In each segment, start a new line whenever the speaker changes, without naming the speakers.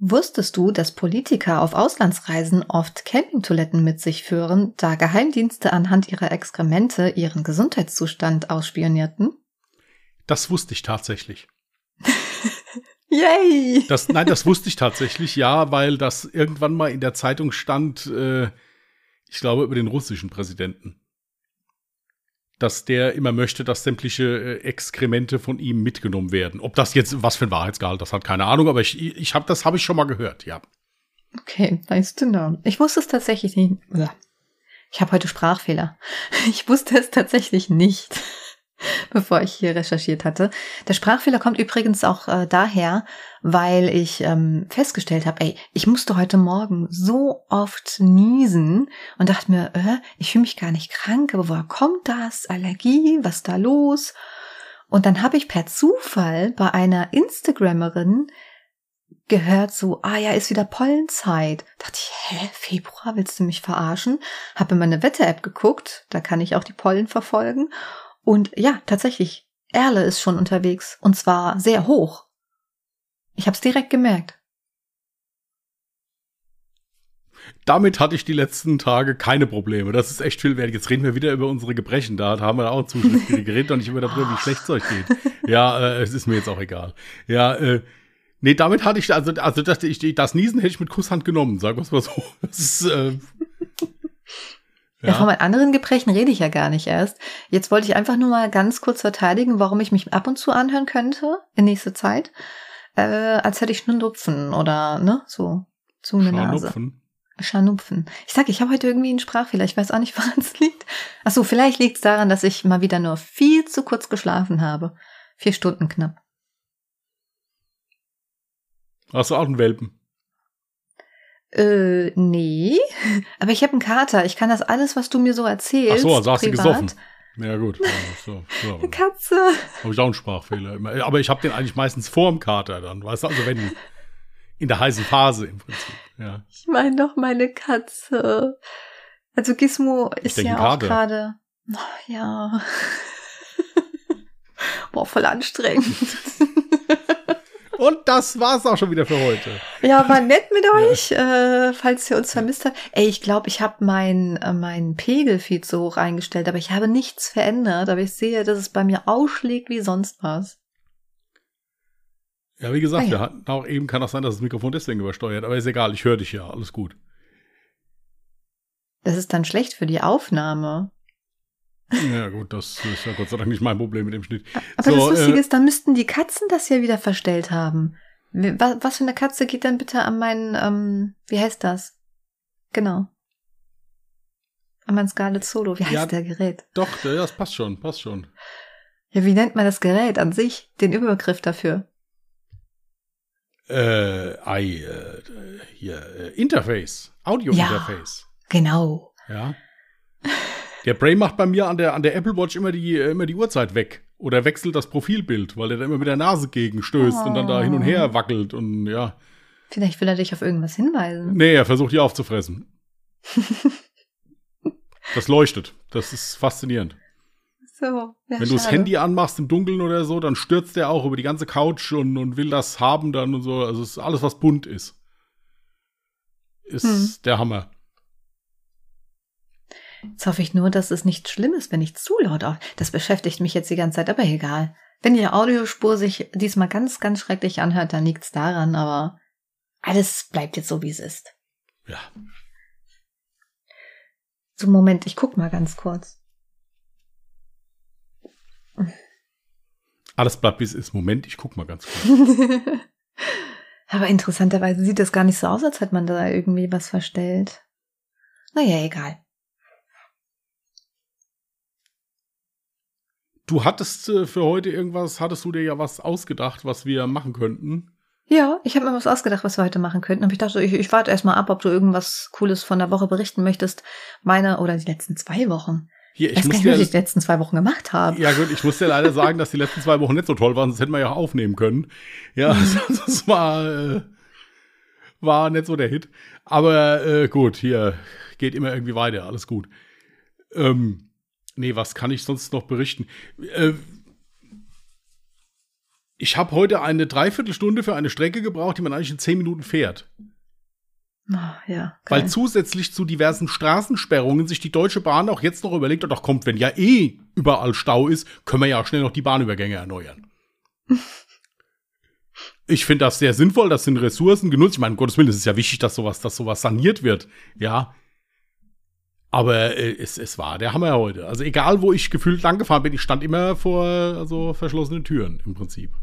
Wusstest du, dass Politiker auf Auslandsreisen oft Campingtoiletten mit sich führen, da Geheimdienste anhand ihrer Exkremente ihren Gesundheitszustand ausspionierten?
Das wusste ich tatsächlich.
Yay!
Das, nein, das wusste ich tatsächlich, ja, weil das irgendwann mal in der Zeitung stand, äh, ich glaube, über den russischen Präsidenten. Dass der immer möchte, dass sämtliche äh, Exkremente von ihm mitgenommen werden. Ob das jetzt, was für ein Wahrheitsgehalt, das hat keine Ahnung, aber ich, ich habe das habe ich schon mal gehört, ja.
Okay, nice to know. Ich wusste es tatsächlich nicht. Ich habe heute Sprachfehler. Ich wusste es tatsächlich nicht. bevor ich hier recherchiert hatte. Der Sprachfehler kommt übrigens auch äh, daher, weil ich ähm, festgestellt habe, ey, ich musste heute Morgen so oft niesen und dachte mir, äh, ich fühle mich gar nicht krank, aber woher kommt das? Allergie? Was ist da los? Und dann habe ich per Zufall bei einer Instagrammerin gehört so, ah ja, ist wieder Pollenzeit. Dachte ich, hä, Februar, willst du mich verarschen? Habe in meine Wetter-App geguckt, da kann ich auch die Pollen verfolgen und ja, tatsächlich, Erle ist schon unterwegs. Und zwar sehr hoch. Ich hab's direkt gemerkt.
Damit hatte ich die letzten Tage keine Probleme. Das ist echt viel wert. Jetzt reden wir wieder über unsere Gebrechen. Da haben wir auch zu geredet und nicht über darüber, wie schlecht es euch geht. Ja, äh, es ist mir jetzt auch egal. Ja, äh, nee, damit hatte ich, also, also das, ich, das Niesen hätte ich mit Kusshand genommen, sagen wir es mal so. Das ist, äh,
ja. ja, von meinen anderen Gebrechen rede ich ja gar nicht erst. Jetzt wollte ich einfach nur mal ganz kurz verteidigen, warum ich mich ab und zu anhören könnte in nächster Zeit, äh, als hätte ich Schnupfen oder ne, so zu eine Nase. Scharnupfen. Ich sag, ich habe heute irgendwie einen Sprachfehler. Ich weiß auch nicht, woran es liegt. Ach so, vielleicht liegt es daran, dass ich mal wieder nur viel zu kurz geschlafen habe. Vier Stunden knapp.
Hast du auch einen Welpen?
Äh, nee. Aber ich habe einen Kater. Ich kann das alles, was du mir so erzählst. Ach
so, also hast du gesoffen. Ja, gut.
So, so. Eine Katze.
Habe ich auch einen Sprachfehler. Aber ich habe den eigentlich meistens vorm Kater dann. Weißt du, also wenn in der heißen Phase im Prinzip. Ja.
Ich meine doch meine Katze. Also Gizmo ist ja auch gerade. Oh, ja. Boah, voll anstrengend.
Und das war's auch schon wieder für heute.
Ja, war nett mit euch, ja. äh, falls ihr uns vermisst habt. Ey, ich glaube, ich habe mein, äh, mein Pegel viel zu hoch eingestellt, aber ich habe nichts verändert. Aber ich sehe, dass es bei mir ausschlägt wie sonst was.
Ja, wie gesagt, ah, ja. wir hatten auch eben, kann auch sein, dass das Mikrofon deswegen übersteuert, aber ist egal, ich höre dich ja, alles gut.
Das ist dann schlecht für die Aufnahme.
Ja, gut, das ist ja Gott sei Dank nicht mein Problem mit dem Schnitt.
Aber so, das Lustige äh, ist, dann müssten die Katzen das ja wieder verstellt haben. Was, was für eine Katze geht dann bitte an meinen, ähm, wie heißt das? Genau. An mein Scarlet Solo. Wie heißt ja, der Gerät?
Doch, das passt schon, passt schon.
Ja, wie nennt man das Gerät an sich? Den Überbegriff dafür?
Äh, I, äh, hier, äh, Interface. Audio-Interface.
Ja, genau.
Ja. Der Bray macht bei mir an der, an der Apple Watch immer die, immer die Uhrzeit weg. Oder wechselt das Profilbild, weil er da immer mit der Nase gegen stößt oh. und dann da hin und her oh. wackelt und ja.
Vielleicht will er dich auf irgendwas hinweisen.
Nee, er versucht die aufzufressen. das leuchtet. Das ist faszinierend.
So, ja,
Wenn du das Handy anmachst im Dunkeln oder so, dann stürzt er auch über die ganze Couch und, und will das haben dann und so. Also es ist alles, was bunt ist. Ist hm. der Hammer.
Jetzt hoffe ich nur, dass es nicht schlimm ist, wenn ich zu laut auf. Das beschäftigt mich jetzt die ganze Zeit, aber egal. Wenn die Audiospur sich diesmal ganz, ganz schrecklich anhört, dann liegt's daran, aber alles bleibt jetzt so, wie es ist.
Ja.
So, Moment, ich guck mal ganz kurz.
Alles bleibt, wie es ist. Moment, ich guck mal ganz kurz.
aber interessanterweise sieht das gar nicht so aus, als hätte man da irgendwie was verstellt. Naja, egal.
Du hattest äh, für heute irgendwas, hattest du dir ja was ausgedacht, was wir machen könnten?
Ja, ich habe mir was ausgedacht, was wir heute machen könnten. Aber ich dachte, ich, ich warte erstmal ab, ob du irgendwas Cooles von der Woche berichten möchtest. Meine oder die letzten zwei Wochen.
Hier,
ich weiß gar nicht, was ich die letzten zwei Wochen gemacht habe.
Ja gut, ich muss dir leider sagen, dass die letzten zwei Wochen nicht so toll waren, sonst hätten wir ja aufnehmen können. Ja, mhm. das war, äh, war nicht so der Hit. Aber äh, gut, hier geht immer irgendwie weiter, alles gut. Ähm, Nee, was kann ich sonst noch berichten? Äh, Ich habe heute eine Dreiviertelstunde für eine Strecke gebraucht, die man eigentlich in zehn Minuten fährt.
Oh, ja,
Weil zusätzlich zu diversen Straßensperrungen sich die Deutsche Bahn auch jetzt noch überlegt hat, ach kommt, wenn ja eh überall Stau ist, können wir ja schnell noch die Bahnübergänge erneuern. ich finde das sehr sinnvoll, das sind Ressourcen genutzt. Ich meine, um Gottes Willen, es ist ja wichtig, dass sowas, dass sowas saniert wird. Ja. Aber äh, es, es war der Hammer heute. Also egal, wo ich gefühlt lang gefahren bin, ich stand immer vor also verschlossenen Türen im Prinzip.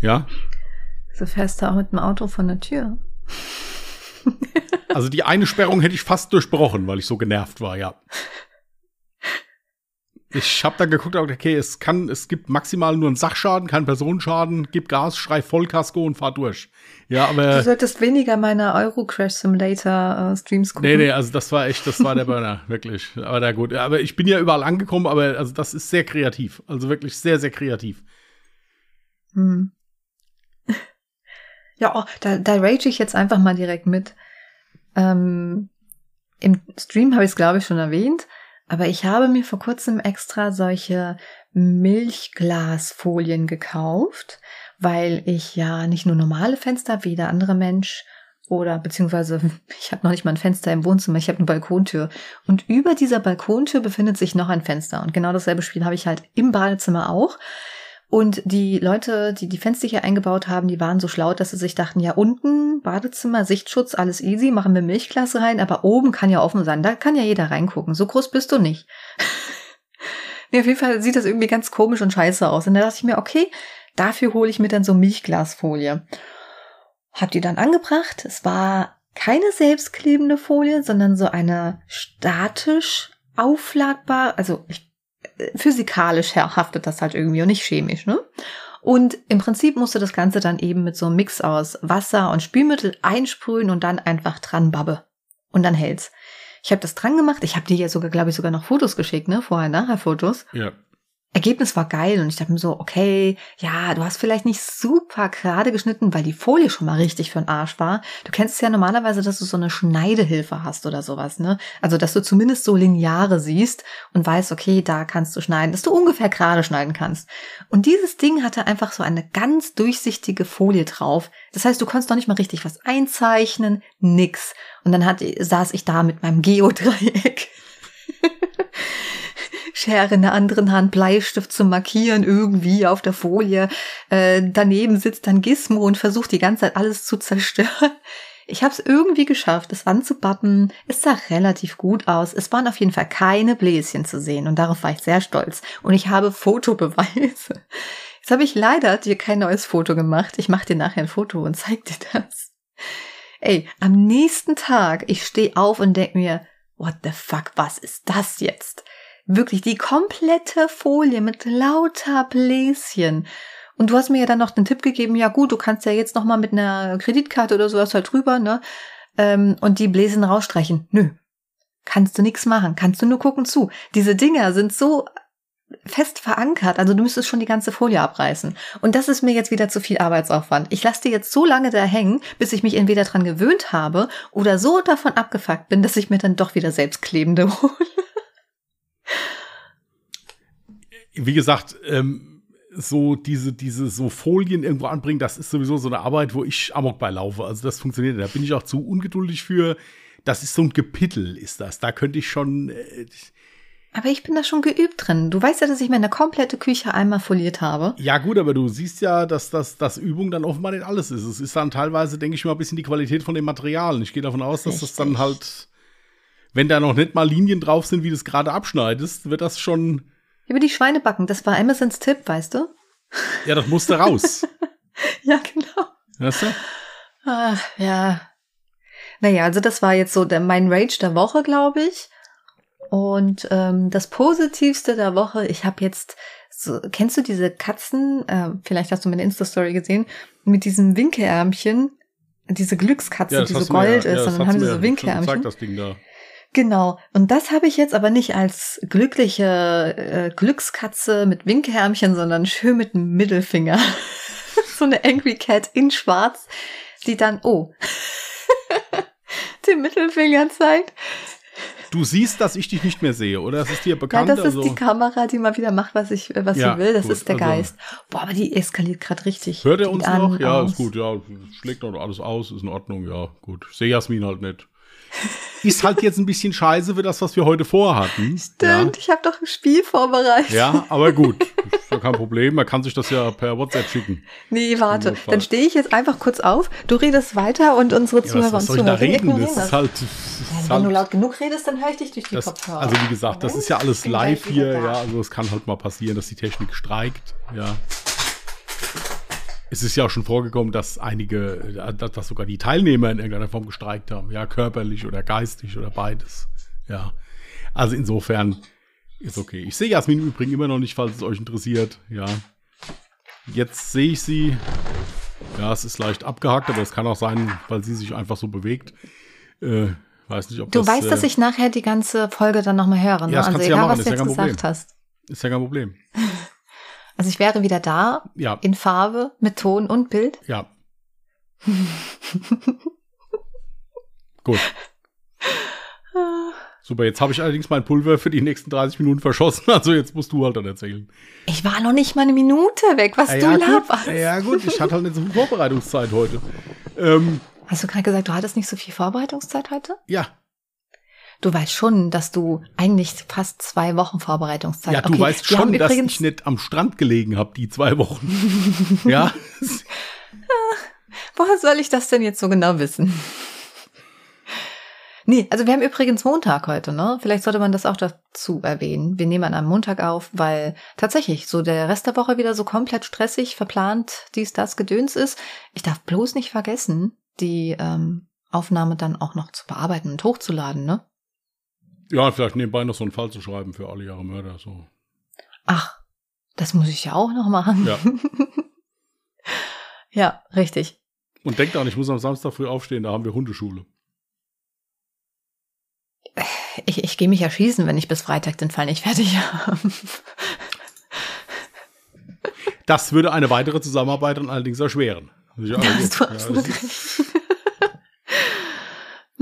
Ja.
So fährst du auch mit dem Auto von der Tür.
Also die eine Sperrung hätte ich fast durchbrochen, weil ich so genervt war, ja. Ich habe dann geguckt, okay, es kann, es gibt maximal nur einen Sachschaden, keinen Personenschaden, gib Gas, schrei Vollkasko und fahr durch. Ja, aber.
Du solltest weniger meiner Euro Crash Simulator äh, Streams gucken.
Nee, nee, also das war echt, das war der Burner, wirklich. Aber na gut. Aber ich bin ja überall angekommen, aber also das ist sehr kreativ. Also wirklich sehr, sehr kreativ.
Hm. Ja, oh, da, da rage ich jetzt einfach mal direkt mit. Ähm, Im Stream habe ich es, glaube ich, schon erwähnt, aber ich habe mir vor kurzem extra solche Milchglasfolien gekauft, weil ich ja nicht nur normale Fenster wie der andere Mensch oder beziehungsweise ich habe noch nicht mal ein Fenster im Wohnzimmer, ich habe eine Balkontür. Und über dieser Balkontür befindet sich noch ein Fenster. Und genau dasselbe Spiel habe ich halt im Badezimmer auch. Und die Leute, die die Fenster hier eingebaut haben, die waren so schlau, dass sie sich dachten, ja, unten Badezimmer, Sichtschutz, alles easy, machen wir Milchklasse rein, aber oben kann ja offen sein, da kann ja jeder reingucken. So groß bist du nicht. nee, auf jeden Fall sieht das irgendwie ganz komisch und scheiße aus. Und da dachte ich mir, okay, dafür hole ich mir dann so Milchglasfolie. Hab die dann angebracht. Es war keine selbstklebende Folie, sondern so eine statisch aufladbar, also ich physikalisch haftet das halt irgendwie und nicht chemisch, ne? Und im Prinzip musst du das Ganze dann eben mit so einem Mix aus Wasser und Spülmittel einsprühen und dann einfach dran babbe. Und dann hält's. Ich habe das dran gemacht. Ich habe dir ja sogar, glaube ich, sogar noch Fotos geschickt, ne? Vorher, nachher Fotos.
Ja.
Ergebnis war geil und ich dachte mir so, okay, ja, du hast vielleicht nicht super gerade geschnitten, weil die Folie schon mal richtig für den Arsch war. Du kennst es ja normalerweise, dass du so eine Schneidehilfe hast oder sowas, ne? Also, dass du zumindest so Lineare siehst und weißt, okay, da kannst du schneiden, dass du ungefähr gerade schneiden kannst. Und dieses Ding hatte einfach so eine ganz durchsichtige Folie drauf. Das heißt, du konntest noch nicht mal richtig was einzeichnen, nix. Und dann hat, saß ich da mit meinem Geodreieck. Schere in der anderen Hand, Bleistift zum Markieren irgendwie auf der Folie. Äh, daneben sitzt dann Gizmo und versucht die ganze Zeit alles zu zerstören. Ich habe es irgendwie geschafft, es anzubappen. Es sah relativ gut aus. Es waren auf jeden Fall keine Bläschen zu sehen und darauf war ich sehr stolz. Und ich habe Fotobeweise. Jetzt habe ich leider dir kein neues Foto gemacht. Ich mache dir nachher ein Foto und zeig dir das. Ey, am nächsten Tag, ich stehe auf und denk mir, what the fuck, was ist das jetzt? Wirklich die komplette Folie mit lauter Bläschen. Und du hast mir ja dann noch den Tipp gegeben, ja gut, du kannst ja jetzt noch mal mit einer Kreditkarte oder sowas halt drüber, ne? Ähm, und die Bläschen rausstreichen. Nö. Kannst du nix machen. Kannst du nur gucken zu. Diese Dinger sind so fest verankert. Also du müsstest schon die ganze Folie abreißen. Und das ist mir jetzt wieder zu viel Arbeitsaufwand. Ich lasse die jetzt so lange da hängen, bis ich mich entweder dran gewöhnt habe oder so davon abgefuckt bin, dass ich mir dann doch wieder selbstklebende hole.
Wie gesagt, ähm, so diese, diese so Folien irgendwo anbringen, das ist sowieso so eine Arbeit, wo ich Amok beilaufe. Also das funktioniert. Da bin ich auch zu ungeduldig für. Das ist so ein Gepittel, ist das. Da könnte ich schon. Äh,
aber ich bin da schon geübt drin. Du weißt ja, dass ich meine komplette Küche einmal foliert habe.
Ja, gut, aber du siehst ja, dass das dass Übung dann offenbar nicht alles ist. Es ist dann teilweise, denke ich mal, ein bisschen die Qualität von den Materialien. Ich gehe davon aus, dass Richtig. das dann halt, wenn da noch nicht mal Linien drauf sind, wie du es gerade abschneidest, wird das schon
über die Schweinebacken, das war Amazons Tipp, weißt du?
Ja, das musste raus.
ja, genau.
Weißt du?
Ach, ja. Naja, also das war jetzt so der, mein Rage der Woche, glaube ich. Und ähm, das Positivste der Woche, ich habe jetzt, so, kennst du diese Katzen, äh, vielleicht hast du meine Insta-Story gesehen, mit diesem Winkelärmchen, diese Glückskatze,
ja,
die so gold ja, ist,
ja,
und dann haben sie so Winkelärmchen.
Zeig das Ding da.
Genau. Und das habe ich jetzt aber nicht als glückliche äh, Glückskatze mit Winkhärmchen, sondern schön mit einem Mittelfinger. so eine Angry Cat in Schwarz, die dann, oh, den Mittelfinger zeigt.
Du siehst, dass ich dich nicht mehr sehe, oder? Das ist dir bekannt.
Ja, das ist
also,
die Kamera, die mal wieder macht, was ich, was
Ja,
sie will. Das
gut,
ist der
also-
Geist. Boah, aber die eskaliert gerade richtig.
hört er uns
an,
noch? Ja,
aus.
ist gut, ja. Schlägt noch alles aus, ist in Ordnung, ja, gut. Sehe Jasmin halt nicht. Ist halt jetzt ein bisschen scheiße für das, was wir heute vorhatten.
Stimmt, ich habe doch ein Spiel vorbereitet.
Ja, ja aber gut. Ist ja kein Problem. Man kann sich das ja per WhatsApp schicken.
Nee, warte. Dann stehe ich jetzt einfach kurz auf. Du redest weiter und unsere
Ja,
Zuhörer
was, soll ich da reden? Das ist halt. Das
Ja,
ist
wenn du
halt
laut genug redest, dann höre ich dich durch die
das,
Kopfhörer.
also wie gesagt, das ist ja alles live hier, ja, also es kann halt mal passieren, dass die Technik streikt, ja. Es ist ja auch schon vorgekommen, dass einige, äh, dass dass sogar die Teilnehmer in irgendeiner Form gestreikt haben, ja, körperlich oder geistig oder beides, ja. Also insofern ist okay. Ich sehe Jasmin im Übrigen immer noch nicht, falls es euch interessiert, ja. Jetzt sehe ich sie. Ja, es ist leicht abgehackt, aber es kann auch sein, weil sie sich einfach so bewegt. Äh, weiß nicht, ob
Du
das,
weißt, dass
äh,
ich nachher die ganze Folge dann nochmal höre. Ne?
Ja, das
also
kannst ja
egal,
machen,
was
ist
du
ja
jetzt gesagt
Problem.
hast.
Ist ja kein Problem.
Also ich wäre wieder da,
Ja,
in Farbe, mit Ton und Bild.
ja. Gut. Super, jetzt habe ich allerdings mein Pulver für die nächsten 30 Minuten verschossen, also jetzt musst du halt dann erzählen.
Ich war noch nicht mal eine Minute weg, was
ja,
du
gut,
laberst.
ja gut, ich hatte halt nicht so viel Vorbereitungszeit heute. Ähm,
Hast du gerade gesagt, du hattest nicht so viel Vorbereitungszeit heute?
ja,
Du weißt schon, dass du eigentlich fast zwei Wochen Vorbereitungszeit
ja, du
Okay,
weißt schon, dass ich nicht am Strand gelegen habe, die zwei Wochen. ja,
Woher soll ich das denn jetzt so genau wissen? Nee, also wir haben übrigens Montag heute, ne? Vielleicht sollte man das auch dazu erwähnen. Wir nehmen an einem Montag auf, weil tatsächlich so der Rest der Woche wieder so komplett stressig, verplant, dies, das, Gedöns ist. Ich darf bloß nicht vergessen, die ähm, Aufnahme dann auch noch zu bearbeiten und hochzuladen, ne?
Ja, vielleicht nebenbei noch so einen Fall zu schreiben für alle Jahre Mörder. So.
Ach, das muss ich ja auch noch machen.
Ja.
ja, richtig.
Und denkt an, ich muss am Samstag früh aufstehen, da haben wir Hundeschule.
Ich, ich gehe mich erschießen, wenn ich bis Freitag den Fall nicht fertig habe.
Das würde eine weitere Zusammenarbeit dann allerdings erschweren. Ja,
Da hast du.
Ja,
absolut recht.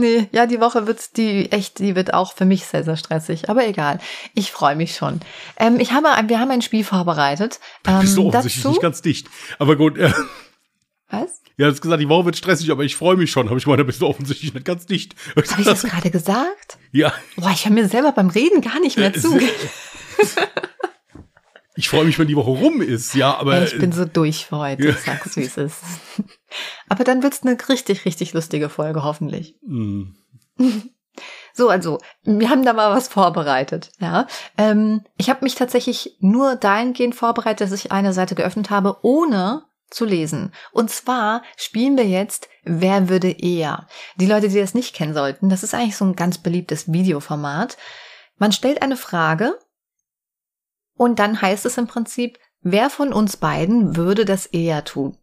Nee, ja, die Woche wird die echt, die wird auch für mich sehr, sehr stressig. Aber egal. Ich freue mich schon. Ähm, ich habe, wir haben ein Spiel vorbereitet. Ähm,
Bist du offensichtlich
dazu,
nicht ganz dicht. Aber gut, äh,
was?
ja, du hast gesagt, die Woche wird stressig, aber ich freue mich schon. Habe ich da bist du offensichtlich nicht ganz dicht.
Habe ich das gerade gesagt?
ja,
Boah, ich höre mir selber beim Reden gar nicht mehr
Äh,
zu.
ich freue mich, wenn die Woche rum ist, ja, aber
ich bin so durch für heute. Ich sag's, wie es ist. Aber dann wird's eine richtig, richtig lustige Folge, hoffentlich.
mh,
So, also, wir haben da mal was vorbereitet, ja. Ähm, ich habe mich tatsächlich nur dahingehend vorbereitet, dass ich eine Seite geöffnet habe, ohne zu lesen. Und zwar spielen wir jetzt Wer würde eher? Die Leute, die das nicht kennen sollten, das ist eigentlich so ein ganz beliebtes Videoformat. Man stellt eine Frage und dann heißt es im Prinzip, wer von uns beiden würde das eher tun?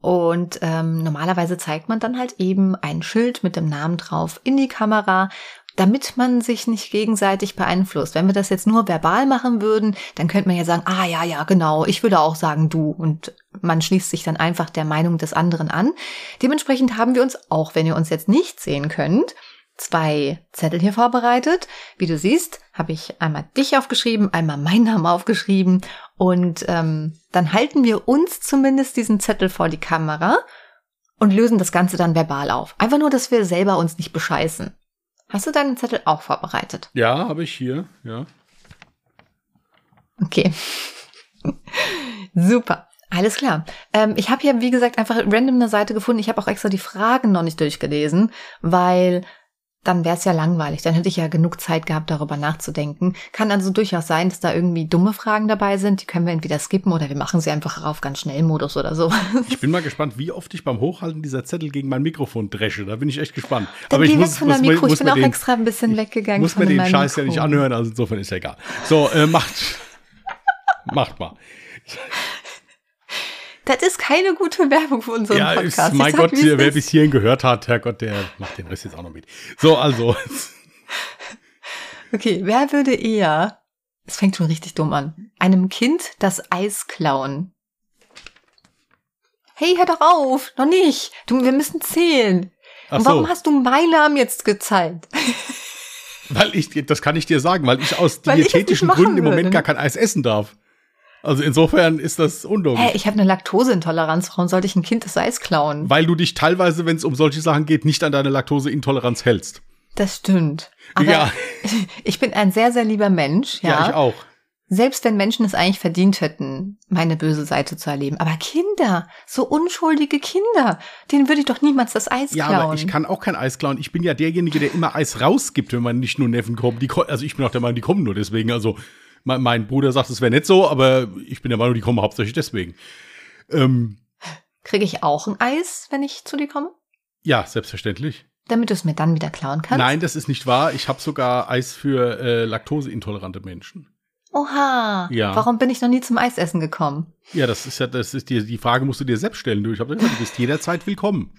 Und ähm, normalerweise zeigt man dann halt eben ein Schild mit dem Namen drauf in die Kamera, damit man sich nicht gegenseitig beeinflusst. Wenn wir das jetzt nur verbal machen würden, dann könnte man ja sagen, ah ja, ja, genau, ich würde auch sagen du. Und man schließt sich dann einfach der Meinung des anderen an. Dementsprechend haben wir uns, auch wenn ihr uns jetzt nicht sehen könnt, zwei Zettel hier vorbereitet. Wie du siehst, habe ich einmal dich aufgeschrieben, einmal meinen Namen aufgeschrieben und ähm, dann halten wir uns zumindest diesen Zettel vor die Kamera und lösen das Ganze dann verbal auf. Einfach nur, dass wir selber uns nicht bescheißen. Hast du deinen Zettel auch vorbereitet?
ja, habe ich hier, ja.
Okay. Super. Alles klar. Ähm, ich habe hier, wie gesagt, einfach random eine Seite gefunden. Ich habe auch extra die Fragen noch nicht durchgelesen, weil dann wäre es ja langweilig. Dann hätte ich ja genug Zeit gehabt, darüber nachzudenken. Kann also durchaus sein, dass da irgendwie dumme Fragen dabei sind. Die können wir entweder skippen oder wir machen sie einfach auf ganz schnell Modus oder so.
Ich bin mal gespannt, wie oft ich beim Hochhalten dieser Zettel gegen mein Mikrofon dresche. Da bin ich echt gespannt.
Dann
aber ich muss,
von der
muss
Mikro. Ich
muss
bin
mir
auch
den,
extra ein bisschen weggegangen
muss mir den Scheiß ja
Mikro.
nicht anhören, also insofern ist ja egal. So, äh, macht. macht mal.
Das ist keine gute Werbung für unseren
Ja,
Podcast.
ist, mein
Ich sag,
Gott,
es
wer bis hierhin gehört hat, Herrgott, der macht den Rest jetzt auch noch mit. So, also.
Okay, wer würde eher, es fängt schon richtig dumm an, einem Kind das Eis klauen? Hey, hör doch auf, noch nicht. Du, wir müssen zählen.
Ach
Und warum
so.
hast du meinen Namen jetzt gezeigt?
Weil ich, das kann ich dir sagen, weil ich aus
Weil ich nicht machen
Gründen im Moment
würde.
gar kein Eis essen darf. Also insofern ist das unlogisch.
Hä, ich habe eine Laktoseintoleranz. Warum sollte ich ein Kind das Eis klauen?
Weil du dich teilweise, wenn es um solche Sachen geht, nicht an deine Laktoseintoleranz hältst.
Das stimmt. Aber
Ja.
ich bin ein sehr, sehr lieber Mensch. Ja,
Ja, ich auch.
Selbst wenn Menschen es eigentlich verdient hätten, meine böse Seite zu erleben. Aber Kinder, so unschuldige Kinder, denen würde ich doch niemals das Eis
Ja,
klauen.
aber ich kann auch kein Eis klauen. Ich bin ja derjenige, der immer Eis rausgibt, wenn man nicht nur Neffen kommt. Die, also ich bin auch der Meinung, die kommen nur deswegen. Also mein, mein Bruder sagt, es wäre nicht so, aber ich bin der Meinung, die kommen hauptsächlich deswegen. Ähm,
Kriege ich auch ein Eis, wenn ich zu dir komme?
ja, selbstverständlich.
Damit du es mir dann wieder klauen kannst?
Nein, das ist nicht wahr. Ich habe sogar Eis für äh, laktoseintolerante Menschen.
Oha.
Ja.
Warum bin ich noch nie zum Eisessen gekommen?
Ja, das ist ja, das ist die, die Frage musst du dir selbst stellen. Du, ich habe gesagt, du bist jederzeit willkommen.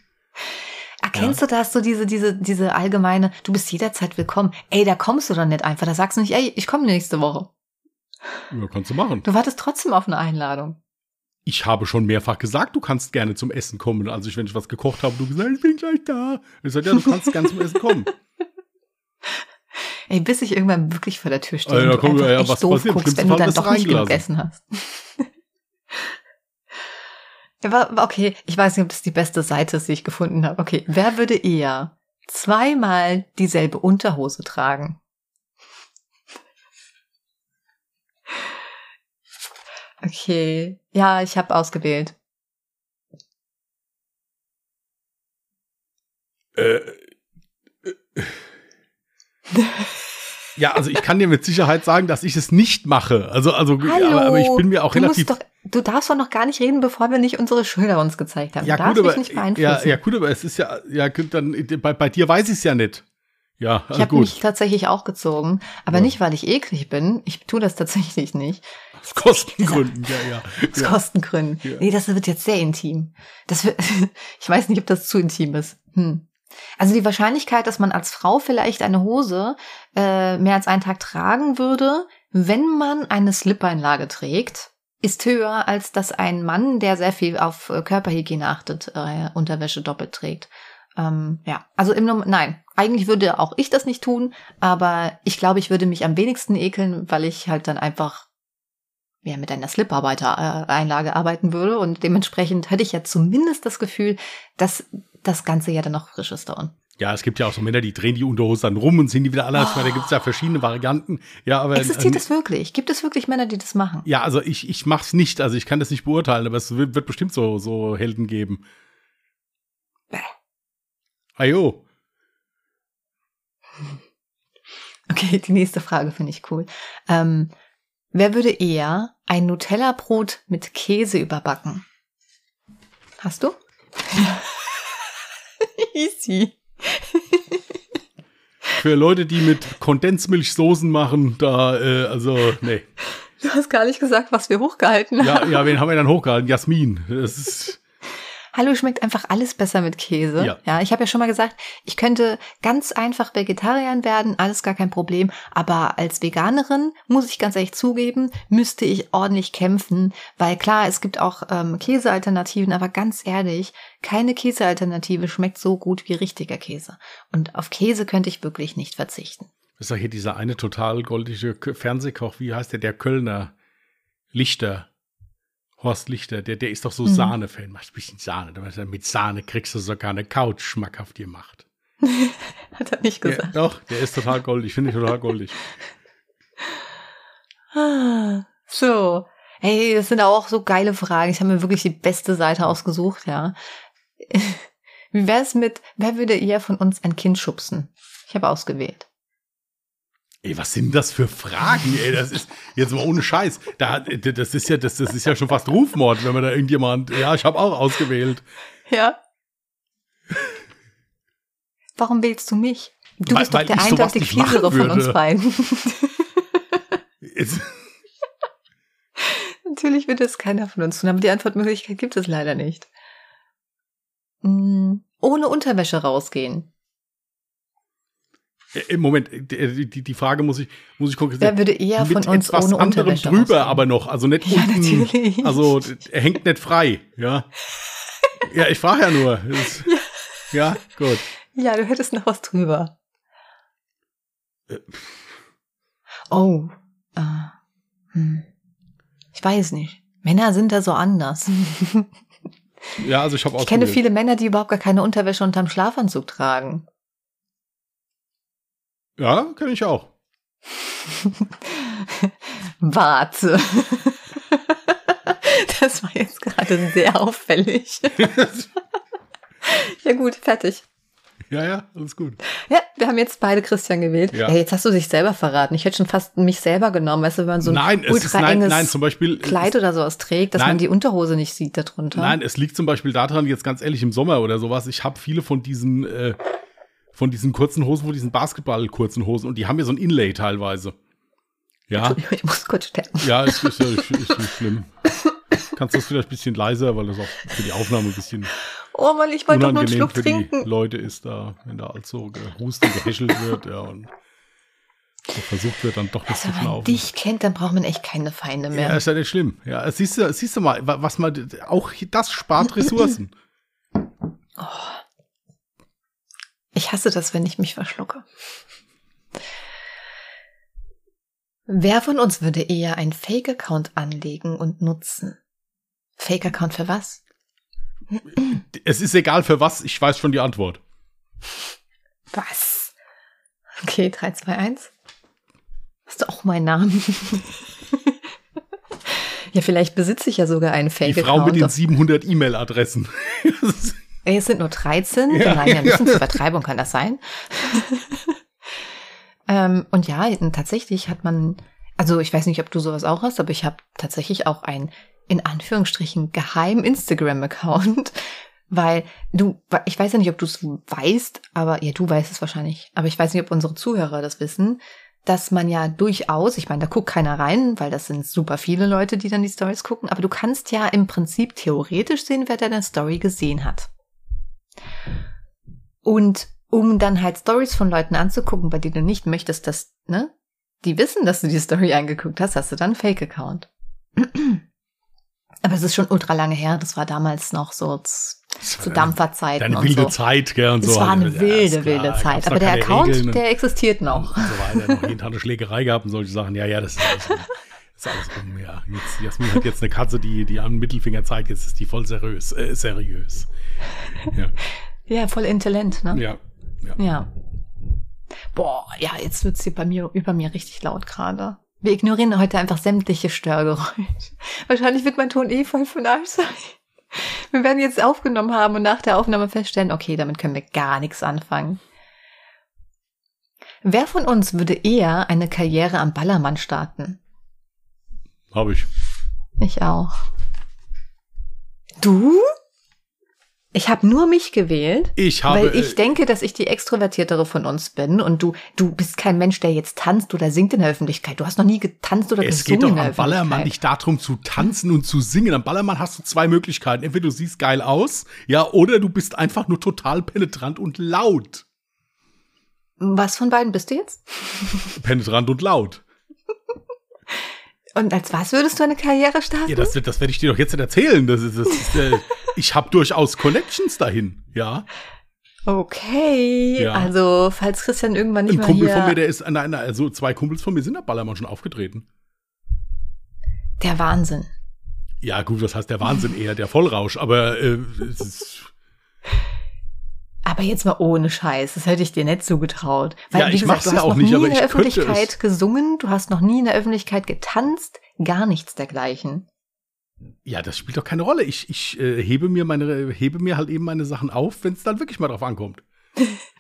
Erkennst du das so diese, diese, diese allgemeine, du bist jederzeit willkommen. Ey, da kommst du doch nicht einfach. Da sagst du nicht, ey, ich komme nächste Woche.
Ja, kannst du machen.
Du wartest trotzdem auf eine Einladung.
Ich habe schon mehrfach gesagt, du kannst gerne zum Essen kommen. Also ich, wenn ich was gekocht habe, du gesagt, ich bin gleich da. Ich sag, ja, du kannst gerne zum Essen kommen.
Ey, bis ich irgendwann wirklich vor der Tür stehe
Ah, ja,
und du
komm,
einfach
ja,
echt
was
doof
passiert?
Guckst, wenn du dann
du
doch nicht genug. Essen hast. okay, ich weiß nicht, ob das die beste Seite ist, die ich gefunden habe. Okay, wer würde eher zweimal dieselbe Unterhose tragen? Okay, ja, ich habe ausgewählt.
Äh, äh, ja, also ich kann dir mit Sicherheit sagen, dass ich es nicht mache. Also, also,
Hallo,
aber, aber ich bin mir auch relativ.
Doch, du darfst doch noch gar nicht reden, bevor wir nicht unsere Schilder uns gezeigt haben.
ja,
du darfst
gut, aber,
mich nicht beeinflussen.
ja, ja, gut, aber es ist ja, ja, dann, bei, bei dir weiß ich es ja nicht. Ja,
Ich habe mich tatsächlich auch gezogen, aber
Ja.
nicht, weil ich eklig bin. Ich tue das tatsächlich nicht.
Aus Kostengründen, ja, ja.
Aus
ja.
Kostengründen.
Ja.
Nee, das wird jetzt sehr intim. Das wird, ich weiß nicht, ob das zu intim ist. Hm. Also die Wahrscheinlichkeit, dass man als Frau vielleicht eine Hose äh, mehr als einen Tag tragen würde, wenn man eine Slip-Einlage trägt, ist höher, als dass ein Mann, der sehr viel auf äh, Körperhygiene achtet, äh, Unterwäsche doppelt trägt. Ähm, ja, also im Norm nein, eigentlich würde auch ich das nicht tun, aber ich glaube, ich würde mich am wenigsten ekeln, weil ich halt dann einfach ja, mit einer Slip-Einlage arbeiten würde und dementsprechend hätte ich ja zumindest das Gefühl, dass das Ganze ja dann noch frisch ist da unten.
Ja, es gibt ja auch so Männer, die drehen die Unterhose dann rum und ziehen die wieder alle. Oh. Da gibt es ja verschiedene Varianten. Ja, aber
Existiert
äh,
es wirklich? Gibt es wirklich Männer, die das machen?
Ja, also ich, ich mach's nicht, also ich kann das nicht beurteilen, aber es wird, wird bestimmt so, so Helden geben.
Bäh.
Ajo.
Okay, die nächste Frage finde ich cool. Ähm, wer würde eher ein Nutella-Brot mit Käse überbacken? Hast du? Easy.
Für Leute, die mit Kondensmilchsoßen machen, da, äh, also, nee.
Du hast gar nicht gesagt, was wir hochgehalten haben.
Ja, ja, wen haben wir dann hochgehalten? Jasmin. Das ist,
Hallo, schmeckt einfach alles besser mit Käse.
Ja.
ja ich habe ja schon mal gesagt, ich könnte ganz einfach Vegetarier werden, alles gar kein Problem. Aber als Veganerin, muss ich ganz ehrlich zugeben, müsste ich ordentlich kämpfen. Weil klar, es gibt auch ähm, Käsealternativen, aber ganz ehrlich, keine Käsealternative schmeckt so gut wie richtiger Käse. Und auf Käse könnte ich wirklich nicht verzichten.
das ist doch hier dieser eine total goldige Fernsehkoch, wie heißt der? Der Kölner Lichter. Horst Lichter, der, der ist doch so
Mhm.
Sahne-Fan. Macht ein bisschen Sahne. Mit Sahne kriegst du sogar eine Couch schmackhaft gemacht.
Hat er nicht gesagt.
doch, der ist total goldig. Finde ich total goldig.
Ah, So. Hey, das sind auch so geile Fragen. Ich habe mir wirklich die beste Seite ausgesucht, ja. Wie wär's mit, wer würde eher von uns ein Kind schubsen? Ich habe ausgewählt.
Ey, was sind das für Fragen, ey? Das ist jetzt mal ohne Scheiß. Da, das ist ja, das, das ist ja schon fast Rufmord, wenn man da irgendjemand. Ja, ich habe auch ausgewählt.
Ja. Warum wählst du mich? Du
Weil-
bist doch der eindeutig fiesere von uns beiden. Natürlich wird es keiner von uns tun, aber die Antwortmöglichkeit gibt es leider nicht. Mm, Ohne Unterwäsche rausgehen.
Äh, Im Moment, die, die, die Frage muss ich, muss ich
Wer
konkret
würde eher
mit
von uns
etwas
ohne
anderem drüber, aber noch, also nicht
Ja,
unten.
natürlich.
Also er hängt nicht frei, ja. Ja, ich frage ja nur. Das, ja, gut.
Ja, du hättest noch was drüber.
Äh,
Oh. Äh, hm. Ich weiß nicht. Männer sind da so anders.
Ja, also ich habe
Ich kenne viele Männer, die überhaupt gar keine Unterwäsche unterm Schlafanzug tragen.
Ja, kenne ich auch.
Warte. Das war jetzt gerade sehr auffällig. Ja gut, fertig.
ja, ja, alles gut.
Ja, wir haben jetzt beide Christian gewählt.
Ja.
Ja. jetzt hast du dich selber verraten. Ich hätte schon fast mich selber genommen, weißt du, wenn man so ein
nein, es ist,
ultra
nein,
enges
nein, zum Beispiel.
Kleid oder sowas trägt, dass
Nein.
man die Unterhose nicht sieht darunter.
Nein, es liegt zum Beispiel daran, jetzt ganz ehrlich, im Sommer oder sowas, ich habe viele von diesen, äh, von diesen kurzen Hosen, von diesen Basketball-kurzen Hosen und die haben ja so ein Inlay teilweise. Ja,
Ich muss kurz sterben.
ja, ist, ist, ist, ist nicht schlimm. Kannst du das vielleicht ein bisschen leiser, weil das auch für die Aufnahme ein bisschen
Oh Mann, ich wollte doch nur einen Schluck
für die
trinken.
Leute ist, da, wenn da also gehustet, gehäschelt wird, ja, und so versucht wird, dann doch nicht
Also,
zu
wenn man dich kennt, dann braucht man echt keine Feinde mehr.
Ja, ist ja nicht schlimm. Ja, es siehst du, siehst du mal, wa- was man, auch das spart Ressourcen.
Ich hasse das, wenn ich mich verschlucke. Wer von uns würde eher einen Fake-Account anlegen und nutzen? Fake-Account für was?
es ist egal für was, ich weiß schon die Antwort.
Was? Okay, 3, 2, 1. Hast du auch meinen Namen? ja, vielleicht besitze ich ja sogar einen
Die
Fake-Account.
Frau mit den
auf-
700 E-Mail-Adressen.
Ey, Es sind nur 13,
Ja,
meinen ja ein
ja.
bisschen zur Übertreibung, kann das sein? ähm, und ja, tatsächlich hat man, also ich weiß nicht, ob du sowas auch hast, aber ich habe tatsächlich auch einen, in Anführungsstrichen, geheimen Instagram-Account, weil du, ich weiß ja nicht, ob du es weißt, aber ja, du weißt es wahrscheinlich, aber ich weiß nicht, ob unsere Zuhörer das wissen, dass man ja durchaus, ich meine, da guckt keiner rein, weil das sind super viele Leute, die dann die Stories gucken, aber du kannst ja im Prinzip theoretisch sehen, wer deine Story gesehen hat. Und um dann halt Stories von Leuten anzugucken, bei denen du nicht möchtest, dass, ne, die wissen, dass du die Story angeguckt hast, hast du dann einen Fake-Account. Aber es ist schon ultra lange her. Das war damals noch so zu Dampferzeiten
Deine
und
wilde
so.
Zeit, gell, und
Es
so.
war eine
Ja,
wilde, wilde Zeit. Aber der Account,
Regeln und-
der existiert
und
noch.
so weiter. Noch jeden Tag eine Schlägerei gehabt und solche Sachen. Ja, ja, das ist alles, das ist alles rum. Ja, jetzt, Jasmin hat jetzt eine Katze, die, die am Mittelfinger zeigt. Jetzt ist die voll seriös. Äh, seriös. Ja,
Ja, voll intelligent, ne?
ja. ja.
Ja. Boah, ja, jetzt wird's hier bei mir über mir richtig laut gerade. Wir ignorieren heute einfach sämtliche Störgeräusche. Wahrscheinlich wird mein Ton eh voll von Arsch sein. Wir werden jetzt aufgenommen haben und nach der Aufnahme feststellen, okay, damit können wir gar nichts anfangen. Wer von uns würde eher eine Karriere am Ballermann starten?
Habe ich.
Ich auch. Du? Ich habe nur mich gewählt.
Ich habe.
Weil ich
äh,
denke, dass ich die extrovertiertere von uns bin und du, du bist kein Mensch, der jetzt tanzt oder singt in der Öffentlichkeit. Du hast noch nie getanzt oder
es
gesungen
geht doch am Ballermann nicht darum zu tanzen und zu singen. Am Ballermann hast du zwei Möglichkeiten. Entweder du siehst geil aus, ja, oder du bist einfach nur total penetrant und laut.
Was von beiden bist du jetzt?
Penetrant und laut.
Und als was würdest du eine Karriere starten?
Ja, das, das werde ich dir doch jetzt nicht erzählen. Das ist, das ist, äh, ich habe durchaus Connections dahin, ja.
okay.
Ja.
Also, falls Christian irgendwann nicht
Ein
mehr
Kumpel
hier,
von mir, der ist, nein, nein, also zwei Kumpels von mir sind am Ballermann schon aufgetreten.
der Wahnsinn.
Ja, gut, das heißt der Wahnsinn eher, der Vollrausch, aber äh, es ist,
Aber jetzt mal ohne Scheiß, das hätte ich dir nicht zugetraut. Weil,
Ja,
wie
ich
gesagt,
mach's
du
ja
hast
auch
noch
nicht,
nie in der Öffentlichkeit
es.
gesungen, du hast noch nie in der Öffentlichkeit getanzt, gar nichts dergleichen.
ja, das spielt doch keine Rolle. Ich, ich äh, hebe mir meine, hebe mir halt eben meine Sachen auf, wenn es dann wirklich mal drauf ankommt.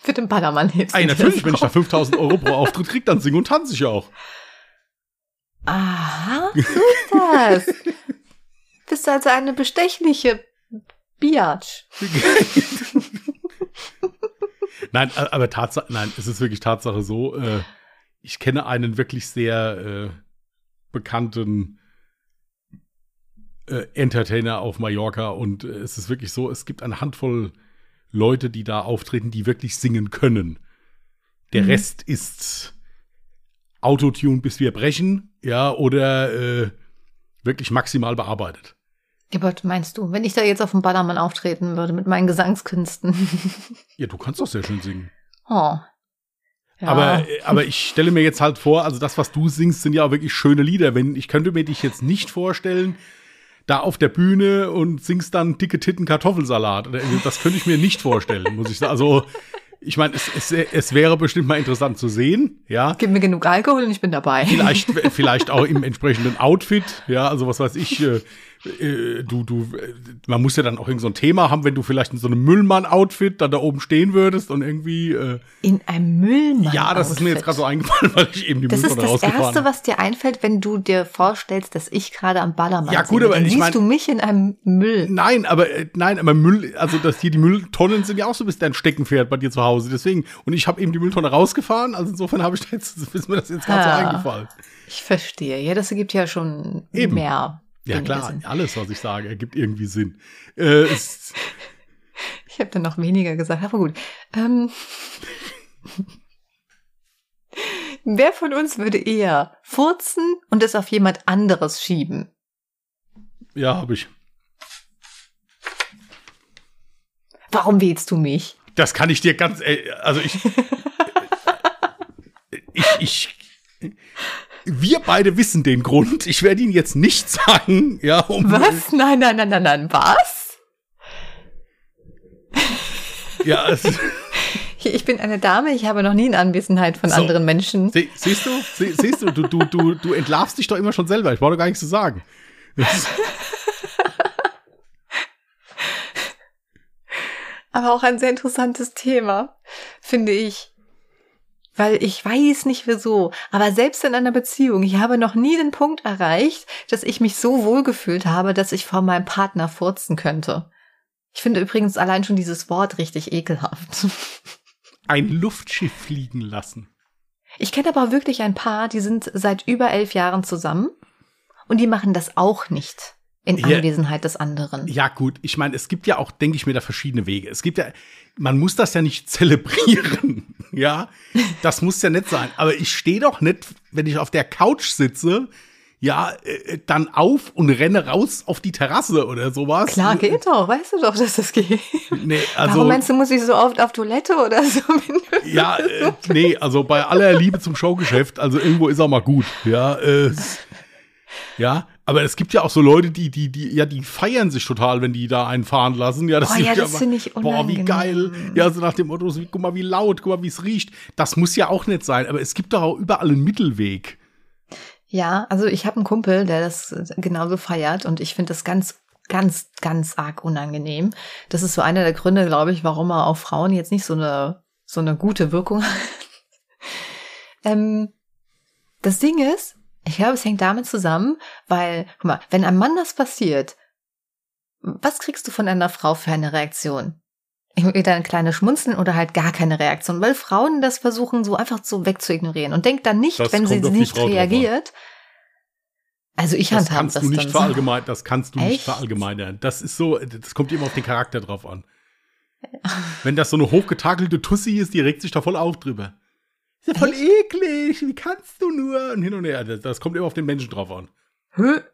Für den Ballermann hebst
Ey, natürlich, wenn ich da
auf.
5000 Euro pro Auftritt krieg, dann singe und tanze ich auch.
Aha, so ist das. Bist du also eine bestechliche Biatch.
Nein, aber Tatsache, nein, es ist wirklich Tatsache so. Äh, ich kenne einen wirklich sehr äh, bekannten äh, Entertainer auf Mallorca und äh, es ist wirklich so, es gibt eine Handvoll Leute, die da auftreten, die wirklich singen können. Der
Mhm.
Rest ist Autotune, bis wir brechen, ja, oder äh, wirklich maximal bearbeitet.
Ja, aber meinst du, wenn ich da jetzt auf dem Ballermann auftreten würde mit meinen Gesangskünsten?
Ja, du kannst doch sehr schön singen.
oh.
Ja. Aber, aber ich stelle mir jetzt halt vor, also das, was du singst, sind ja auch wirklich schöne Lieder. Wenn, ich könnte mir dich jetzt nicht vorstellen, da auf der Bühne und singst dann dicke Titten Kartoffelsalat. Das könnte ich mir nicht vorstellen, muss ich sagen. Also, ich meine, es, es, es wäre bestimmt mal interessant zu sehen, ja.
Gib mir genug Alkohol und ich bin dabei.
Vielleicht, vielleicht auch im entsprechenden Outfit, ja, also was weiß ich, äh, äh, du, du, man muss ja dann auch irgend so ein Thema haben, wenn du vielleicht in so einem Müllmann-Outfit dann da oben stehen würdest und irgendwie. Äh,
in einem Müllmann.
Ja, das ist mir jetzt gerade so eingefallen, weil ich eben die
Das ist das Erste, was dir einfällt, wenn du dir vorstellst, dass ich gerade am Ballermann Ja, gut, aber dann ich siehst mein, du mich in einem Müll.
Nein, aber äh, nein, aber Müll, also dass hier die Mülltonnen sind ja auch so ein bisschen dein Steckenpferd bei dir zu Hause. Deswegen und ich habe eben die Mülltonne rausgefahren, also insofern habe ich da jetzt ist mir das jetzt gerade ah, so eingefallen.
Ich verstehe. Ja, das ergibt ja schon eben. mehr
ja, klar, Sinn. alles, was ich sage, ergibt irgendwie Sinn. Äh,
ich habe dann noch weniger gesagt, aber gut. Ähm, wer von uns würde eher furzen und es auf jemand anderes schieben?
Ja, habe ich.
Warum wählst du mich?
Das kann ich dir ganz, äh, also ich, ich, ich, wir beide wissen den Grund. Ich werde ihn jetzt nicht sagen. Ja,
um was? Nein, nein, nein, nein, nein. Was?
Ja, es
ich bin eine Dame, ich habe noch nie in Anwesenheit von so, anderen Menschen.
Sie, siehst du, sie, siehst du, du, du, du, du entlarvst dich doch immer schon selber. Ich brauche gar nichts zu sagen.
Aber auch ein sehr interessantes Thema, finde ich weil ich weiß nicht wieso, aber selbst in einer Beziehung, ich habe noch nie den Punkt erreicht, dass ich mich so wohlgefühlt habe, dass ich vor meinem Partner furzen könnte. Ich finde übrigens allein schon dieses Wort richtig ekelhaft.
Ein Luftschiff fliegen lassen.
Ich kenne aber wirklich ein Paar, die sind seit über elf Jahren zusammen und die machen das auch nicht in Anwesenheit des anderen.
Ja, gut. Ich meine, es gibt ja auch, denke ich mir, da verschiedene Wege. Es gibt ja, man muss das ja nicht zelebrieren. ja, das muss ja nicht sein. Aber ich stehe doch nicht, wenn ich auf der Couch sitze, ja, äh, dann auf und renne raus auf die Terrasse oder sowas.
Klar, geht doch. Weißt du doch, dass das geht.
Nee, also,
Warum meinst du, muss ich so oft auf Toilette oder so?
ja, äh, nee, also bei aller Liebe zum Showgeschäft, also irgendwo ist auch mal gut. Ja, äh, ja, aber es gibt ja auch so Leute, die, die, die, ja, die feiern sich total, wenn die da einen fahren lassen. Ja,
das, oh, ja, das finde ich
unangenehm. Boah, wie geil. Ja, so nach dem Motto, guck mal, wie laut, guck mal, wie es riecht. Das muss ja auch nicht sein, aber es gibt doch auch überall einen Mittelweg.
Ja, also ich habe einen Kumpel, der das genauso feiert und ich finde das ganz, ganz, ganz arg unangenehm. Das ist so einer der Gründe, glaube ich, warum er auf Frauen jetzt nicht so eine, so eine gute Wirkung hat. ähm, das Ding ist, ich glaube, es hängt damit zusammen, weil, guck mal, wenn einem Mann das passiert, was kriegst du von einer Frau für eine Reaktion? Entweder ein kleines Schmunzeln oder halt gar keine Reaktion, weil Frauen das versuchen, so einfach so wegzuignorieren und denkt dann nicht, das wenn sie nicht reagiert. Also ich
das kannst das du nicht verallgemeinern. Das kannst du Echt? nicht verallgemeinern. Das ist so, das kommt immer auf den Charakter drauf an. Wenn das so eine hochgetakelte Tussi ist, die regt sich da voll auf drüber. Ist ja voll eklig, wie kannst du nur? Und hin und her, das, das kommt immer auf den Menschen drauf an.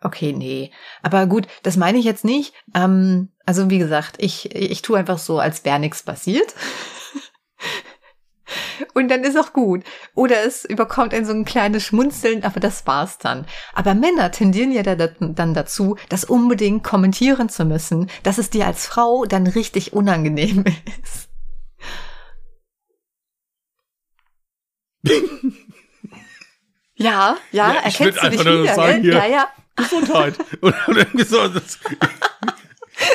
Okay, nee. Aber gut, das meine ich jetzt nicht. Ähm, also wie gesagt, ich, ich tue einfach so, als wäre nichts passiert. Und dann ist auch gut. Oder es überkommt ein so ein kleines Schmunzeln, aber das war's dann. Aber Männer tendieren ja dann dazu, das unbedingt kommentieren zu müssen, dass es dir als Frau dann richtig unangenehm ist. Ja, ja, ja
erkennst du dich wieder, sagen, hier, ja, ja. Gesundheit. Und irgendwie so, das,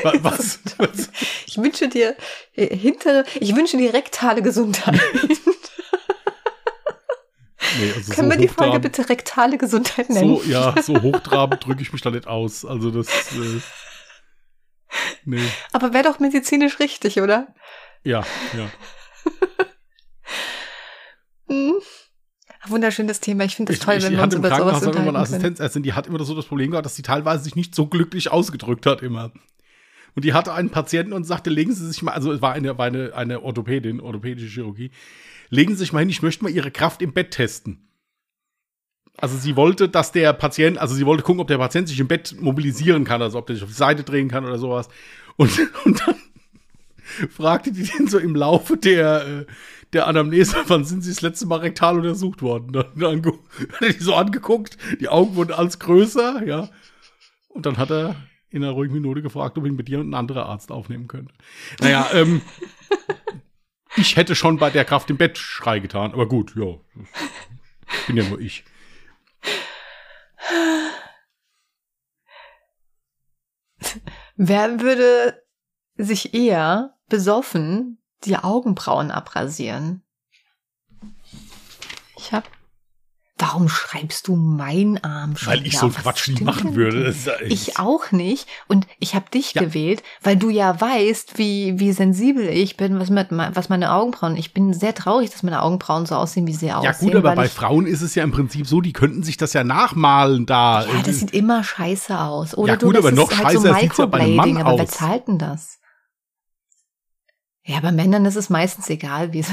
was, was?
Ich wünsche dir äh, hintere, ich wünsche dir rektale Gesundheit. Nee, also Können so wir die Folge bitte rektale Gesundheit nennen?
So, ja, so hochtrabend drücke ich mich da nicht aus. Also das. Äh,
nee. Aber wäre doch medizinisch richtig, oder?
Ja, ja.
Hm. Wunderschönes Thema. Ich finde es toll, ich, wenn wir uns über sowas unterhalten
eine Assistenzärztin, die hat immer so das Problem gehabt, dass sie teilweise sich nicht so glücklich ausgedrückt hat immer. Und die hatte einen Patienten und sagte, legen Sie sich mal, also es war eine, war eine, eine Orthopädin, orthopädische Chirurgie, legen Sie sich mal hin, ich möchte mal Ihre Kraft im Bett testen. Also sie wollte, dass der Patient, also sie wollte gucken, ob der Patient sich im Bett mobilisieren kann, also ob der sich auf die Seite drehen kann oder sowas. Und, und dann fragte die den so im Laufe der, äh, der Anamnese, wann sind sie das letzte Mal rektal untersucht worden? Dann, hat er die so angeguckt, die Augen wurden alles größer, ja. Und dann hat er in einer ruhigen Minute gefragt, ob ihn mit dir und ein anderer Arzt aufnehmen könnte. Naja, ähm, ich hätte schon bei der Kraft im Bett Schrei getan, aber gut, ja. Bin ja nur ich.
Wer würde sich eher besoffen die Augenbrauen abrasieren? Ich hab. Warum schreibst du mein Arm schon?
Weil ich so einen Quatsch nie machen würde. Ja
Ich auch nicht. Und ich habe dich
Ja.
gewählt, weil du ja weißt, wie, wie sensibel ich bin, was, mit, was meine Augenbrauen. Ich bin sehr traurig, dass meine Augenbrauen so aussehen, wie sie
Ja
aussehen.
gut, aber bei Frauen ist es ja im Prinzip so, die könnten sich das ja nachmalen da.
Ja, das sieht immer scheiße aus. Oder
Ja,
du
gut,
lässt
aber
es
noch
halt so
sieht's ja bei einem Mann
Microblading, aber wer
aus.
zahlt denn das? Ja, bei Männern ist es meistens egal, wie es.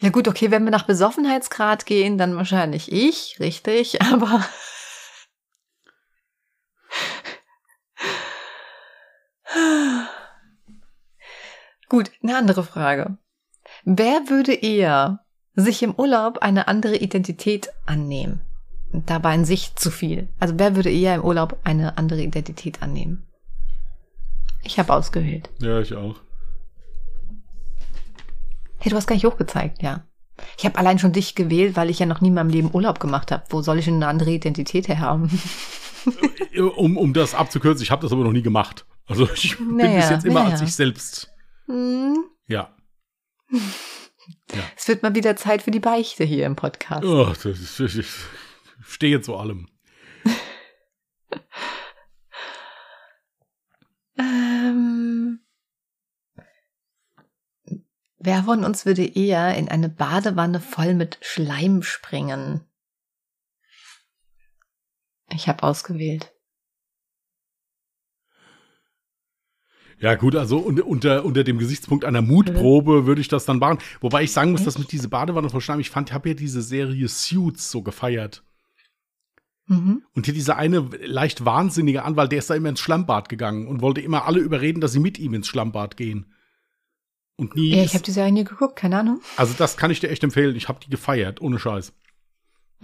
Ja gut, okay, wenn wir nach Besoffenheitsgrad gehen, dann wahrscheinlich ich, richtig, aber Gut, eine andere Frage. Wer würde eher sich im Urlaub eine andere Identität annehmen? Dabei in sich zu viel. Also wer würde eher im Urlaub eine andere Identität annehmen? Ich habe ausgewählt.
ja, ich auch.
Hey, du hast gar nicht hochgezeigt, ja. Ich habe allein schon dich gewählt, weil ich ja noch nie in meinem Leben Urlaub gemacht habe. Wo soll ich denn eine andere Identität her haben?
Um, um das abzukürzen, ich habe das aber noch nie gemacht. Also ich bin
Naja,
bis jetzt immer
naja.
als ich selbst.
Hm,
Ja.
es wird mal wieder Zeit für die Beichte hier im Podcast.
Oh, das ist, ich, ich stehe zu allem.
Wer von uns würde eher in eine Badewanne voll mit Schleim springen? Ich habe ausgewählt.
Ja, gut, also unter, unter, dem Gesichtspunkt einer Mutprobe würde ich das dann machen. Wobei ich sagen muss, dass mit diese Badewanne von Schleim, ich fand, ich habe ja diese Serie Suits so gefeiert.
Mhm.
Und hier dieser eine leicht wahnsinnige Anwalt, der ist da immer ins Schlammbad gegangen und wollte immer alle überreden, dass sie mit ihm ins Schlammbad gehen. Und nie.
Ja, ich habe die Serie nie geguckt, keine Ahnung.
also das kann ich dir echt empfehlen. Ich habe die gefeiert, ohne Scheiß.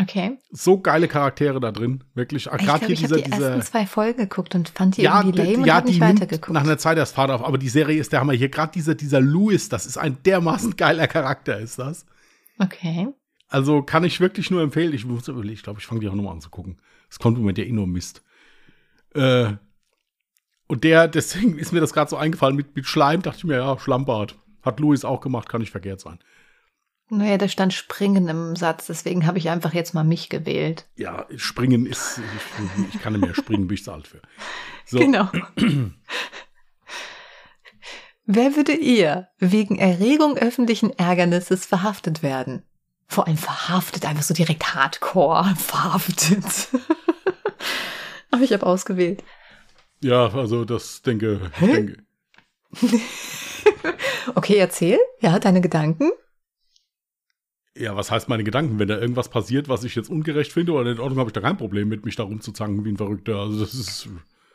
Okay.
So geile Charaktere da drin, wirklich. Ah,
Ich glaube, ich habe die
dieser.
ersten zwei Folgen geguckt und fand die
ja,
irgendwie lame und
ja,
hab
die
nicht weitergeguckt.
nach einer Zeit erst Fahrt auf, aber die Serie ist der Hammer. Hier gerade dieser, dieser Louis, das ist ein dermaßen geiler Charakter, ist das.
Okay.
Also kann ich wirklich nur empfehlen. Ich muss überlegen, ich glaube, ich fange die auch nochmal an zu gucken. Es kommt im Moment ja eh nur Mist. Äh, und der, deswegen ist mir das gerade so eingefallen mit, mit Schleim, dachte ich mir, ja, Schlammbad. Hat Louis auch gemacht, kann nicht verkehrt sein.
Naja, da stand springen im Satz, deswegen habe ich einfach jetzt mal mich gewählt.
Ja, springen ist, ich, ich kann nicht mehr springen, bin ich zu alt für. So,
Genau. Wer würde eher wegen Erregung öffentlichen Ärgernisses verhaftet werden? Vor allem verhaftet, einfach so direkt hardcore verhaftet. Aber ich habe ausgewählt.
ja, also das denke, ich denke.
Okay, erzähl. Ja, deine Gedanken.
Ja, was heißt meine Gedanken? Wenn da irgendwas passiert, was ich jetzt ungerecht finde oder in Ordnung, habe ich da kein Problem mit, mich da rumzuzanken wie ein Verrückter. Also das ist,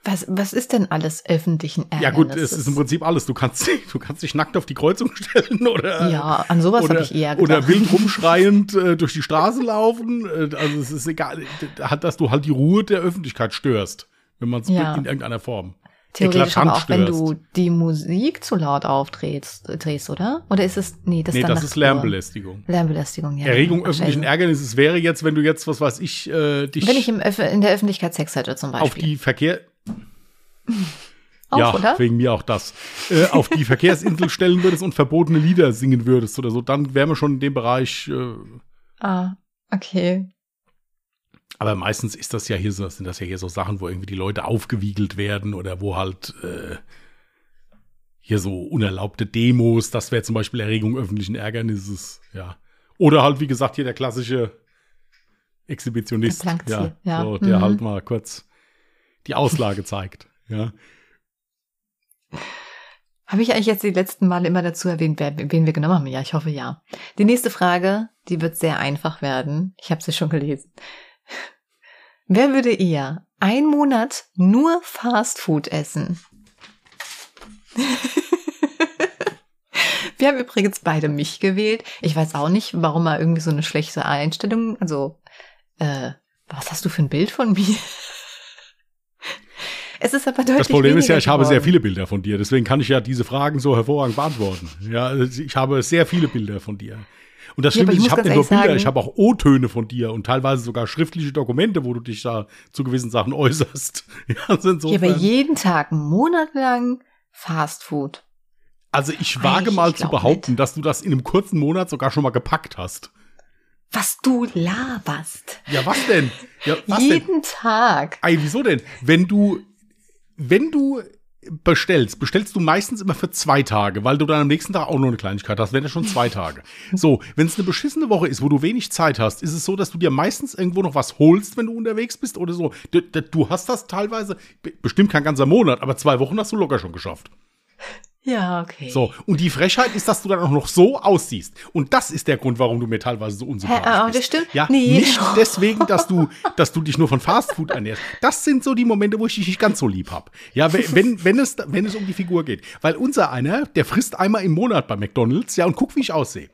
Was, was ist denn alles öffentlichen Ärgernisses?
ja gut, es ist im Prinzip alles. Du kannst, du kannst dich nackt auf die Kreuzung stellen oder
Ja, an sowas habe ich eher gedacht.
oder wild rumschreiend äh, durch die Straße laufen. Äh, also es ist egal, hat, dass du halt die Ruhe der Öffentlichkeit störst, wenn man es
Ja.
in irgendeiner Form.
Theoretisch aber auch, wenn du die Musik zu laut aufdrehst, drehst, oder? Oder ist es, nee, das
Nee, das ist Lärmbelästigung.
Lärmbelästigung, ja.
Erregung öffentlichen Ärgernisses wäre jetzt, wenn du jetzt, was weiß ich, äh, dich
Wenn ich im in der Öffentlichkeit Sex hätte zum Beispiel.
auf die Verkehr
Auch,
ja,
oder?
wegen mir auch das. Äh, auf die Verkehrsinsel stellen würdest und verbotene Lieder singen würdest oder so, dann wären wir schon in dem Bereich. Äh,
Ah, okay.
Aber meistens ist das ja hier so, sind das ja hier so Sachen, wo irgendwie die Leute aufgewiegelt werden oder wo halt äh, hier so unerlaubte Demos, das wäre zum Beispiel Erregung öffentlichen Ärgernisses, ja. Oder halt, wie gesagt, hier der klassische Exhibitionist,
Der
ja,
ja.
So, der
Mhm.
halt mal kurz die Auslage zeigt, ja.
Habe ich eigentlich jetzt die letzten Male immer dazu erwähnt, wen wir genommen haben? Ja, ich hoffe ja. Die nächste Frage, die wird sehr einfach werden. Ich habe sie schon gelesen. Wer würde eher Ein Monat nur Fast Food essen. Wir haben übrigens beide mich gewählt. Ich weiß auch nicht, warum er irgendwie so eine schlechte Einstellung, also, äh, was hast du für ein Bild von mir? Es ist aber deutlich
Das Problem ist ja, ich habe
geworden.
sehr viele Bilder von dir, deswegen kann ich ja diese Fragen so hervorragend beantworten. Ja, also ich habe sehr viele Bilder von dir. Und das
Ja,
Schlimme
ich
ist, ich habe nicht nur Bilder,
sagen-
ich habe auch O-Töne von dir und teilweise sogar schriftliche Dokumente, wo du dich da zu gewissen Sachen äußerst. Ja, also
Ja, aber
insofern,
jeden Tag, einen Monat lang Fast Food.
also ich wage
ich
mal zu
glaub
behaupten,
nicht.
dass du das in einem kurzen Monat sogar schon mal gepackt hast.
Was du laberst.
Ja, was denn? Ja, was denn?
jeden Tag.
Ei, wieso denn? Wenn du, wenn du bestellst, bestellst du meistens immer für zwei Tage, weil du dann am nächsten Tag auch noch eine Kleinigkeit hast, wenn ja schon zwei Tage. So, wenn es eine beschissene Woche ist, wo du wenig Zeit hast, ist es so, dass du dir meistens irgendwo noch was holst, wenn du unterwegs bist oder so. Du, du- hast das teilweise, be- bestimmt kein ganzer Monat, aber zwei Wochen hast du locker schon geschafft.
Ja, okay.
So, und die Frechheit ist, dass du dann auch noch so aussiehst. Und das ist der Grund, warum du mir teilweise so unsympathisch
Hä,
bist.
das stimmt.
Ja,
Nee.
nicht deswegen, dass du, dass du dich nur von Fastfood ernährst. Das sind so die Momente, wo ich dich nicht ganz so lieb hab. Ja, wenn, wenn, wenn, es, wenn es um die Figur geht. Weil unser einer, der frisst einmal im Monat bei McDonalds, ja, und guck, wie ich aussehe.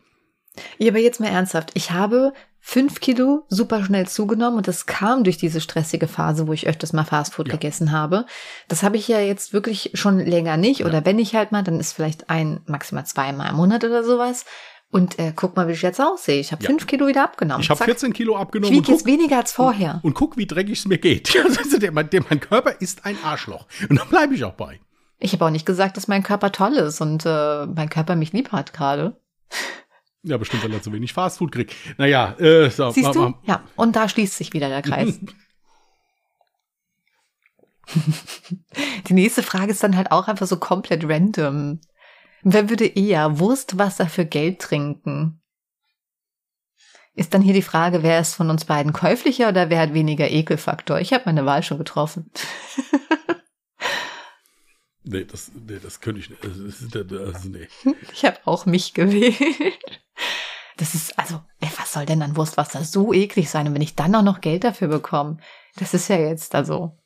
Ja, aber jetzt mal ernsthaft. Ich habe fünf Kilo super schnell zugenommen und das kam durch diese stressige Phase, wo ich öfters mal Fastfood
Ja.
gegessen habe. Das habe ich ja jetzt wirklich schon länger nicht. Oder wenn ich halt mal, dann ist vielleicht ein, maximal zweimal im Monat oder sowas. Und äh, guck mal, wie ich jetzt aussehe. Ich habe
Ja.
fünf Kilo wieder abgenommen.
Ich habe
Zack.
14 Kilo
Ich
abgenommen und
wiege jetzt weniger als vorher.
und guck, wie dreckig es mir geht. Ja, also der, mein, der, mein Körper ist ein Arschloch. Und da bleibe ich auch bei.
Ich habe auch nicht gesagt, dass mein Körper toll ist und äh, mein Körper mich lieb hat gerade.
Ja, bestimmt, weil er zu wenig Fastfood kriegt. Naja, äh, so,
Siehst du? Ja, und da schließt sich wieder der Kreis. Die nächste Frage ist dann halt auch einfach so komplett random. Wer würde eher Wurstwasser für Geld trinken? Ist dann hier die Frage, wer ist von uns beiden käuflicher oder wer hat weniger Ekelfaktor? Ich habe meine Wahl schon getroffen.
Nee, das, nee, das könnte ich nicht. Ist, das, nee.
Ich habe auch mich gewählt. Das ist, also, ey, was soll denn an Wurstwasser so eklig sein? Und wenn ich dann auch noch Geld dafür bekomme, das ist ja jetzt, also.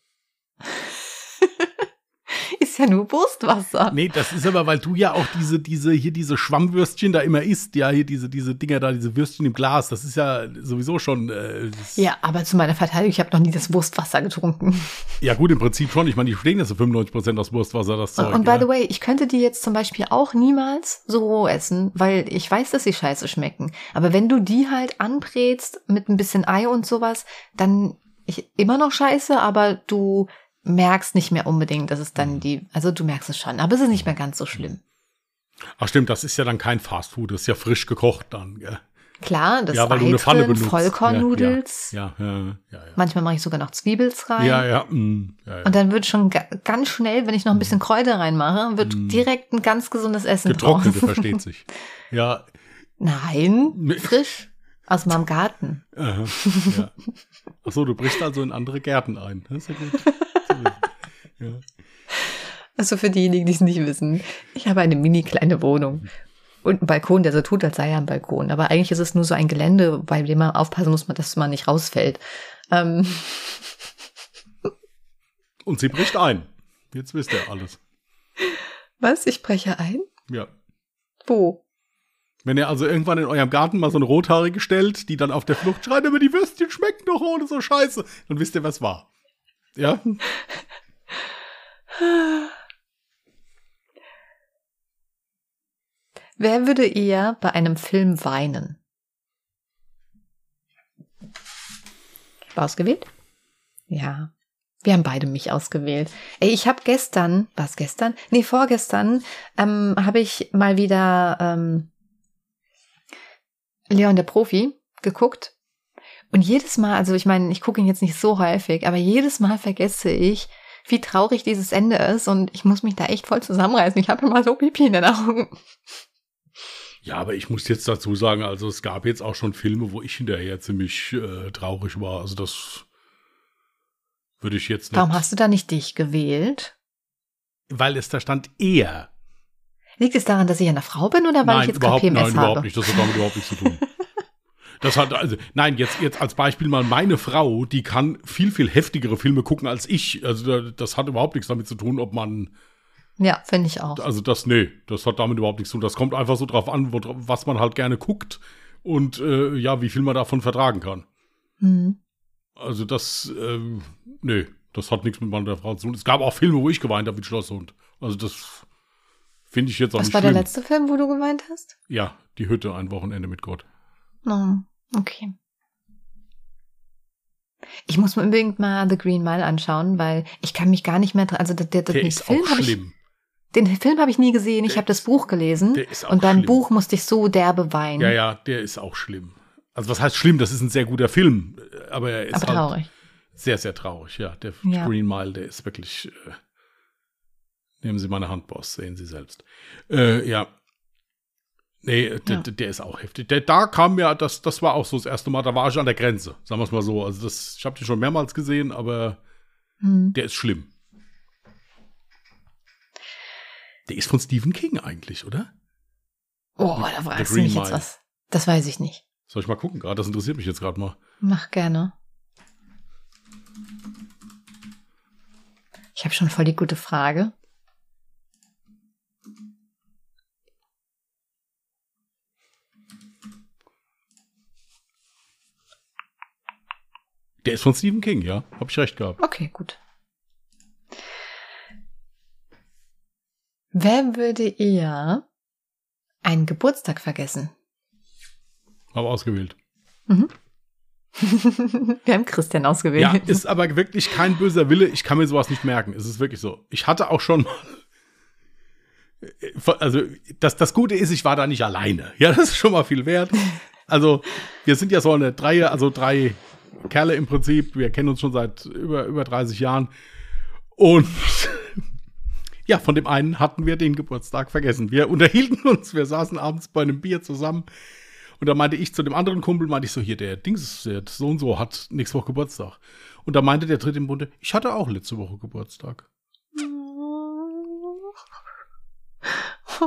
Ja nur Wurstwasser.
Nee, das ist aber, weil du ja auch diese, diese, hier diese Schwammwürstchen da immer isst. Ja, hier diese, diese Dinger da, diese Würstchen im Glas. Das ist ja sowieso schon. Äh,
Ja, aber zu meiner Verteidigung, ich habe noch nie das Wurstwasser getrunken.
ja, gut, im Prinzip schon. Ich meine, die stehen ja so 95% aus Wurstwasser, das Zeug.
Und by
ja.
the way, ich könnte die jetzt zum Beispiel auch niemals so roh essen, weil ich weiß, dass sie scheiße schmecken. Aber wenn du die halt anbrätst mit ein bisschen Ei und sowas, dann ich, immer noch scheiße, aber du merkst nicht mehr unbedingt, dass es
Mhm.
dann die, also du merkst es schon, aber es ist nicht mehr ganz so schlimm.
Ach stimmt, das ist ja dann kein Fastfood, das ist ja frisch gekocht dann. Gell?
Klar, das
ja, weil
Ei
du eine Pfanne
drin,
benutzt.
Vollkornnudels.
Ja, ja, ja, ja, ja.
Manchmal mache ich sogar noch Zwiebels rein.
Ja, ja, mm.
Und dann wird schon ga ganz schnell, wenn ich noch ein bisschen Kräuter reinmache, wird direkt ein ganz gesundes Essen
Mhm. Getrocknete,
draus.
versteht sich. Ja,
Nein, frisch. Aus meinem Garten.
aha, ja. Ach so, du brichst also in andere Gärten ein. Das ist ja gut. Ja.
Also für diejenigen, die es nicht wissen, ich habe eine mini kleine Wohnung. Und einen Balkon, der so tut, als sei er ein Balkon. Aber eigentlich ist es nur so ein Gelände, bei dem man aufpassen muss, dass man nicht rausfällt. Ähm,
Und sie bricht ein. Jetzt wisst ihr alles.
was? Ich breche ein?
Ja.
Wo?
Wenn ihr also irgendwann in eurem Garten mal so eine Rothaarige stellt, die dann auf der Flucht schreit, aber die Würstchen schmecken doch ohne so scheiße, dann wisst ihr, was war. Ja?
Wer würde eher bei einem Film weinen? Ausgewählt? Ja. Wir haben beide mich ausgewählt. Ey, ich habe gestern, was gestern? Nee, vorgestern ähm, habe ich mal wieder ähm, Leon der Profi geguckt. Und jedes Mal, also ich meine, ich gucke ihn jetzt nicht so häufig, aber jedes Mal vergesse ich, wie traurig dieses Ende ist und ich muss mich da echt voll zusammenreißen. Ich habe immer so Pipi in den Augen.
Ja, aber ich muss jetzt dazu sagen, also es gab jetzt auch schon Filme, wo ich hinterher ziemlich äh, traurig war. Also das würde ich jetzt nicht.
Warum hast du da nicht dich gewählt?
Weil es da stand eher.
Liegt es daran, dass ich eine Frau bin oder weil
nein,
ich jetzt
überhaupt,
gerade PMS
nein,
habe?
überhaupt nicht. Das hat damit überhaupt nichts zu tun. Das hat also nein, jetzt jetzt als Beispiel mal meine Frau, die kann viel viel heftigere Filme gucken als ich. Also das hat überhaupt nichts damit zu tun, ob man
Ja, finde ich auch.
also das nee, das hat damit überhaupt nichts zu tun. Das kommt einfach so drauf an, wo, was man halt gerne guckt und äh, ja, wie viel man davon vertragen kann.
Hm.
Also das ähm, nee, das hat nichts mit meiner Frau zu tun. Es gab auch Filme, wo ich geweint habe wie Schlosshund. Also das finde ich jetzt auch
Was
nicht
war
schlimm.
der letzte Film, wo du geweint hast?
Ja, die Hütte ein Wochenende mit Gott.
Oh, okay. Ich muss mir unbedingt mal The Green Mile anschauen, weil ich kann mich gar nicht mehr dran. Also der, der,
Der
den
ist
Film
auch
habe ich,
schlimm.
den Film habe ich nie gesehen. Ich habe das Buch gelesen
Der ist auch
und beim
schlimm.
Buch musste ich so derbe weinen.
Ja, ja, der ist auch schlimm. Also was heißt schlimm? Das ist ein sehr guter Film, aber er ist
Aber
halt
traurig.
sehr, sehr traurig. Ja, der
Ja.
Green Mile, der ist wirklich. Äh, nehmen Sie meine Hand, Boss, sehen Sie selbst. Äh, ja. Nee, der,
Ja.
der ist auch heftig. Der, da kam ja, das, das war auch so das erste Mal, da war ich an der Grenze, sagen wir es mal so. Also das, ich habe den schon mehrmals gesehen, aber
Hm.
der ist schlimm. Der ist von Stephen King eigentlich, oder?
Oh,
The-
da fragst du mich jetzt was. Das weiß ich nicht.
Soll ich mal gucken gerade? Das interessiert mich jetzt gerade mal.
Mach gerne. Ich habe schon voll die gute Frage.
Der ist von Stephen King, ja. Hab ich recht gehabt.
Okay, gut. Wer würde eher einen Geburtstag vergessen?
Hab ausgewählt.
Wir haben Christian ausgewählt.
Ja, ist aber wirklich kein böser Wille. Ich kann mir sowas nicht merken. Es ist wirklich so. Ich hatte auch schon mal. Also, das, das Gute ist, ich war da nicht alleine. Ja, das ist schon mal viel wert. Also, wir sind ja so eine Dreie, also drei Kerle im Prinzip. Wir kennen uns schon seit über, über 30 Jahren. Und ja, von dem einen hatten wir den Geburtstag vergessen. Wir unterhielten uns, wir saßen abends bei einem Bier zusammen. Und da meinte ich zu dem anderen Kumpel, meinte ich so, hier, der Dings, der so und so hat nächste Woche Geburtstag. Und da meinte der dritte im Bunde, ich hatte auch letzte Woche Geburtstag.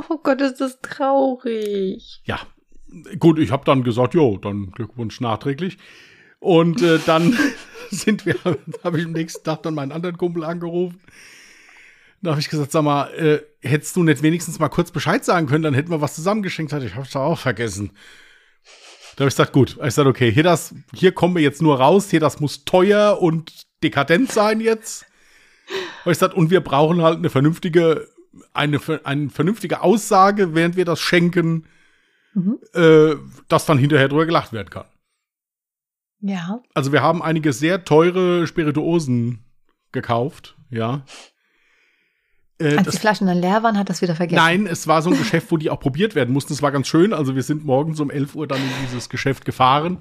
Oh Gott, ist das traurig.
Ja, gut, ich habe dann gesagt, jo, dann Glückwunsch nachträglich. Und äh, dann sind wir, habe ich am nächsten Tag dann meinen anderen Kumpel angerufen. Da habe ich gesagt, sag mal, äh, hättest du nicht wenigstens mal kurz Bescheid sagen können, dann hätten wir was zusammengeschenkt. Ich habe es auch vergessen. Da habe ich gesagt, gut. Ich gesagt, okay, hier das, hier kommen wir jetzt nur raus. Hier das muss teuer und dekadent sein jetzt. Habe ich gesagt, und wir brauchen halt eine vernünftige, eine, eine vernünftige Aussage, während wir das schenken,
Mhm.
äh, dass dann hinterher drüber gelacht werden kann.
Ja.
Also wir haben einige sehr teure Spirituosen gekauft, ja. Äh,
Als
das,
die Flaschen dann leer waren, hat das wieder vergessen.
nein, es war so ein Geschäft, wo die auch probiert werden mussten. Es war ganz schön. Also wir sind morgens um 11 Uhr dann in dieses Geschäft gefahren.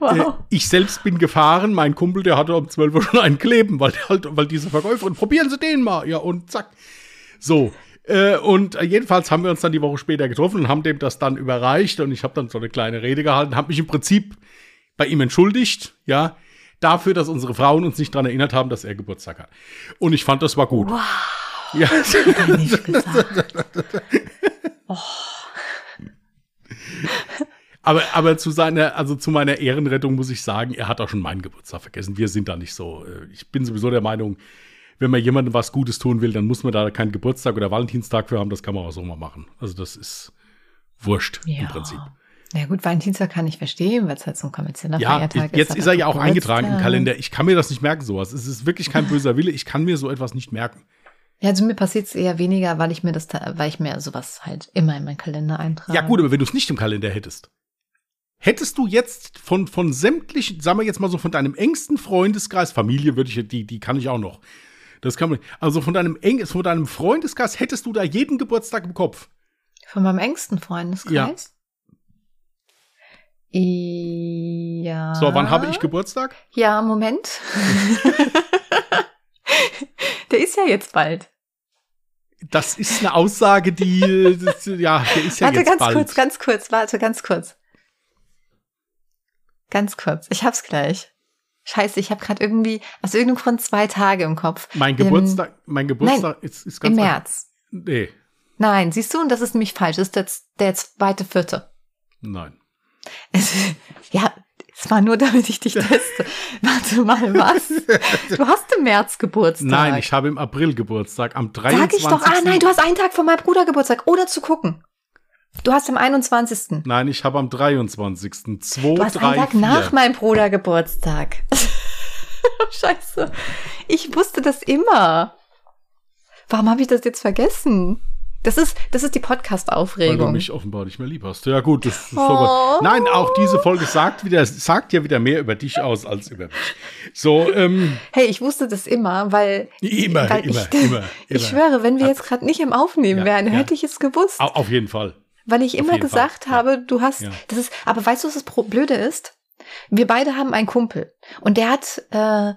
Äh,
Wow.
ich selbst bin gefahren. Mein Kumpel, der hatte um 12 Uhr schon einen kleben, weil, halt, weil diese Verkäuferin, probieren Sie den mal. Ja, und zack. So. Äh, und äh, jedenfalls haben wir uns dann die Woche später getroffen und haben dem das dann überreicht. Und ich habe dann so eine kleine Rede gehalten, habe mich im Prinzip bei ihm entschuldigt, ja, dafür, dass unsere Frauen uns nicht daran erinnert haben, dass er Geburtstag hat. Und ich fand, das war gut.
Wow.
Ja.
Hab ich nicht gesagt.
Aber, aber zu seiner, also zu meiner Ehrenrettung muss ich sagen, er hat auch schon meinen Geburtstag vergessen. Wir sind da nicht so. äh, Ich bin sowieso der Meinung, wenn man jemandem was Gutes tun will, dann muss man da keinen Geburtstag oder Valentinstag für haben. Das kann man auch so mal machen. Also das ist wurscht
Ja.
im Prinzip.
Na gut, Valentinstag kann ich verstehen, weil es halt so ein kommerzieller
Ja,
Feiertag
jetzt
ist.
ist
aber
er ja auch eingetragen im
Geburtstag-
Kalender. Ich kann mir das nicht merken, sowas. Es ist wirklich kein böser Wille. Ich kann mir so etwas nicht merken.
Ja, also mir passiert es eher weniger, weil ich mir das, weil ich mir sowas halt immer in meinen Kalender eintrage.
Ja, gut, aber wenn du es nicht im Kalender hättest, hättest du jetzt von, von sämtlichen, sagen wir jetzt mal so, von deinem engsten Freundeskreis, Familie würde ich, die, die kann ich auch noch. Das kann man, also von deinem eng, von deinem Freundeskreis hättest du da jeden Geburtstag im Kopf.
Von meinem engsten Freundeskreis? Ja.
So, wann habe ich Geburtstag?
Ja, Moment. Der ist ja jetzt bald.
Das ist eine Aussage, die, das, ja, der ist ja
warte,
jetzt
ganz
bald.
kurz, ganz kurz, warte, ganz kurz. Ganz kurz. Ich hab's gleich. Scheiße, ich habe gerade irgendwie aus irgendeinem Grund zwei Tage im Kopf.
mein
Im-
Geburtstag, mein Geburtstag ist, ist ganz
Im März.
Nee,
Nein, siehst du, und das ist nämlich falsch. Das ist der, der zweite, vierte.
nein.
Es, ja, es war nur, damit ich dich teste. Warte mal, was? Du hast im März Geburtstag.
Nein, ich habe im April Geburtstag, am 23.
Sag ich doch, ah nein, du hast einen Tag vor meinem Bruder Geburtstag, ohne zu gucken. Du hast am 21.
Nein, ich habe am 23. 2,
Du hast
3,
einen Tag
4.
nach meinem Bruder Geburtstag. Scheiße. Ich wusste das immer. Warum habe ich das jetzt vergessen? Das ist, das ist die
Weil du
Podcast-Aufregung.
mich offenbar nicht mehr lieb hast. Ja gut, das ist
Oh.
Nein, auch diese Folge sagt wieder, sagt ja wieder mehr über dich aus als über mich. So, ähm,
Hey, ich wusste das immer, weil.
immer,
weil
immer,
ich,
immer,
Ich
immer.
schwöre, wenn wir jetzt gerade nicht im Aufnehmen
Ja,
wären,
ja.
hätte ich es gewusst.
Au- Auf jeden Fall.
Weil ich immer gesagt
Fall, ja.
habe, du hast,
Ja.
das ist, aber weißt du, was das Blöde ist? Wir beide haben einen Kumpel und der hat, äh,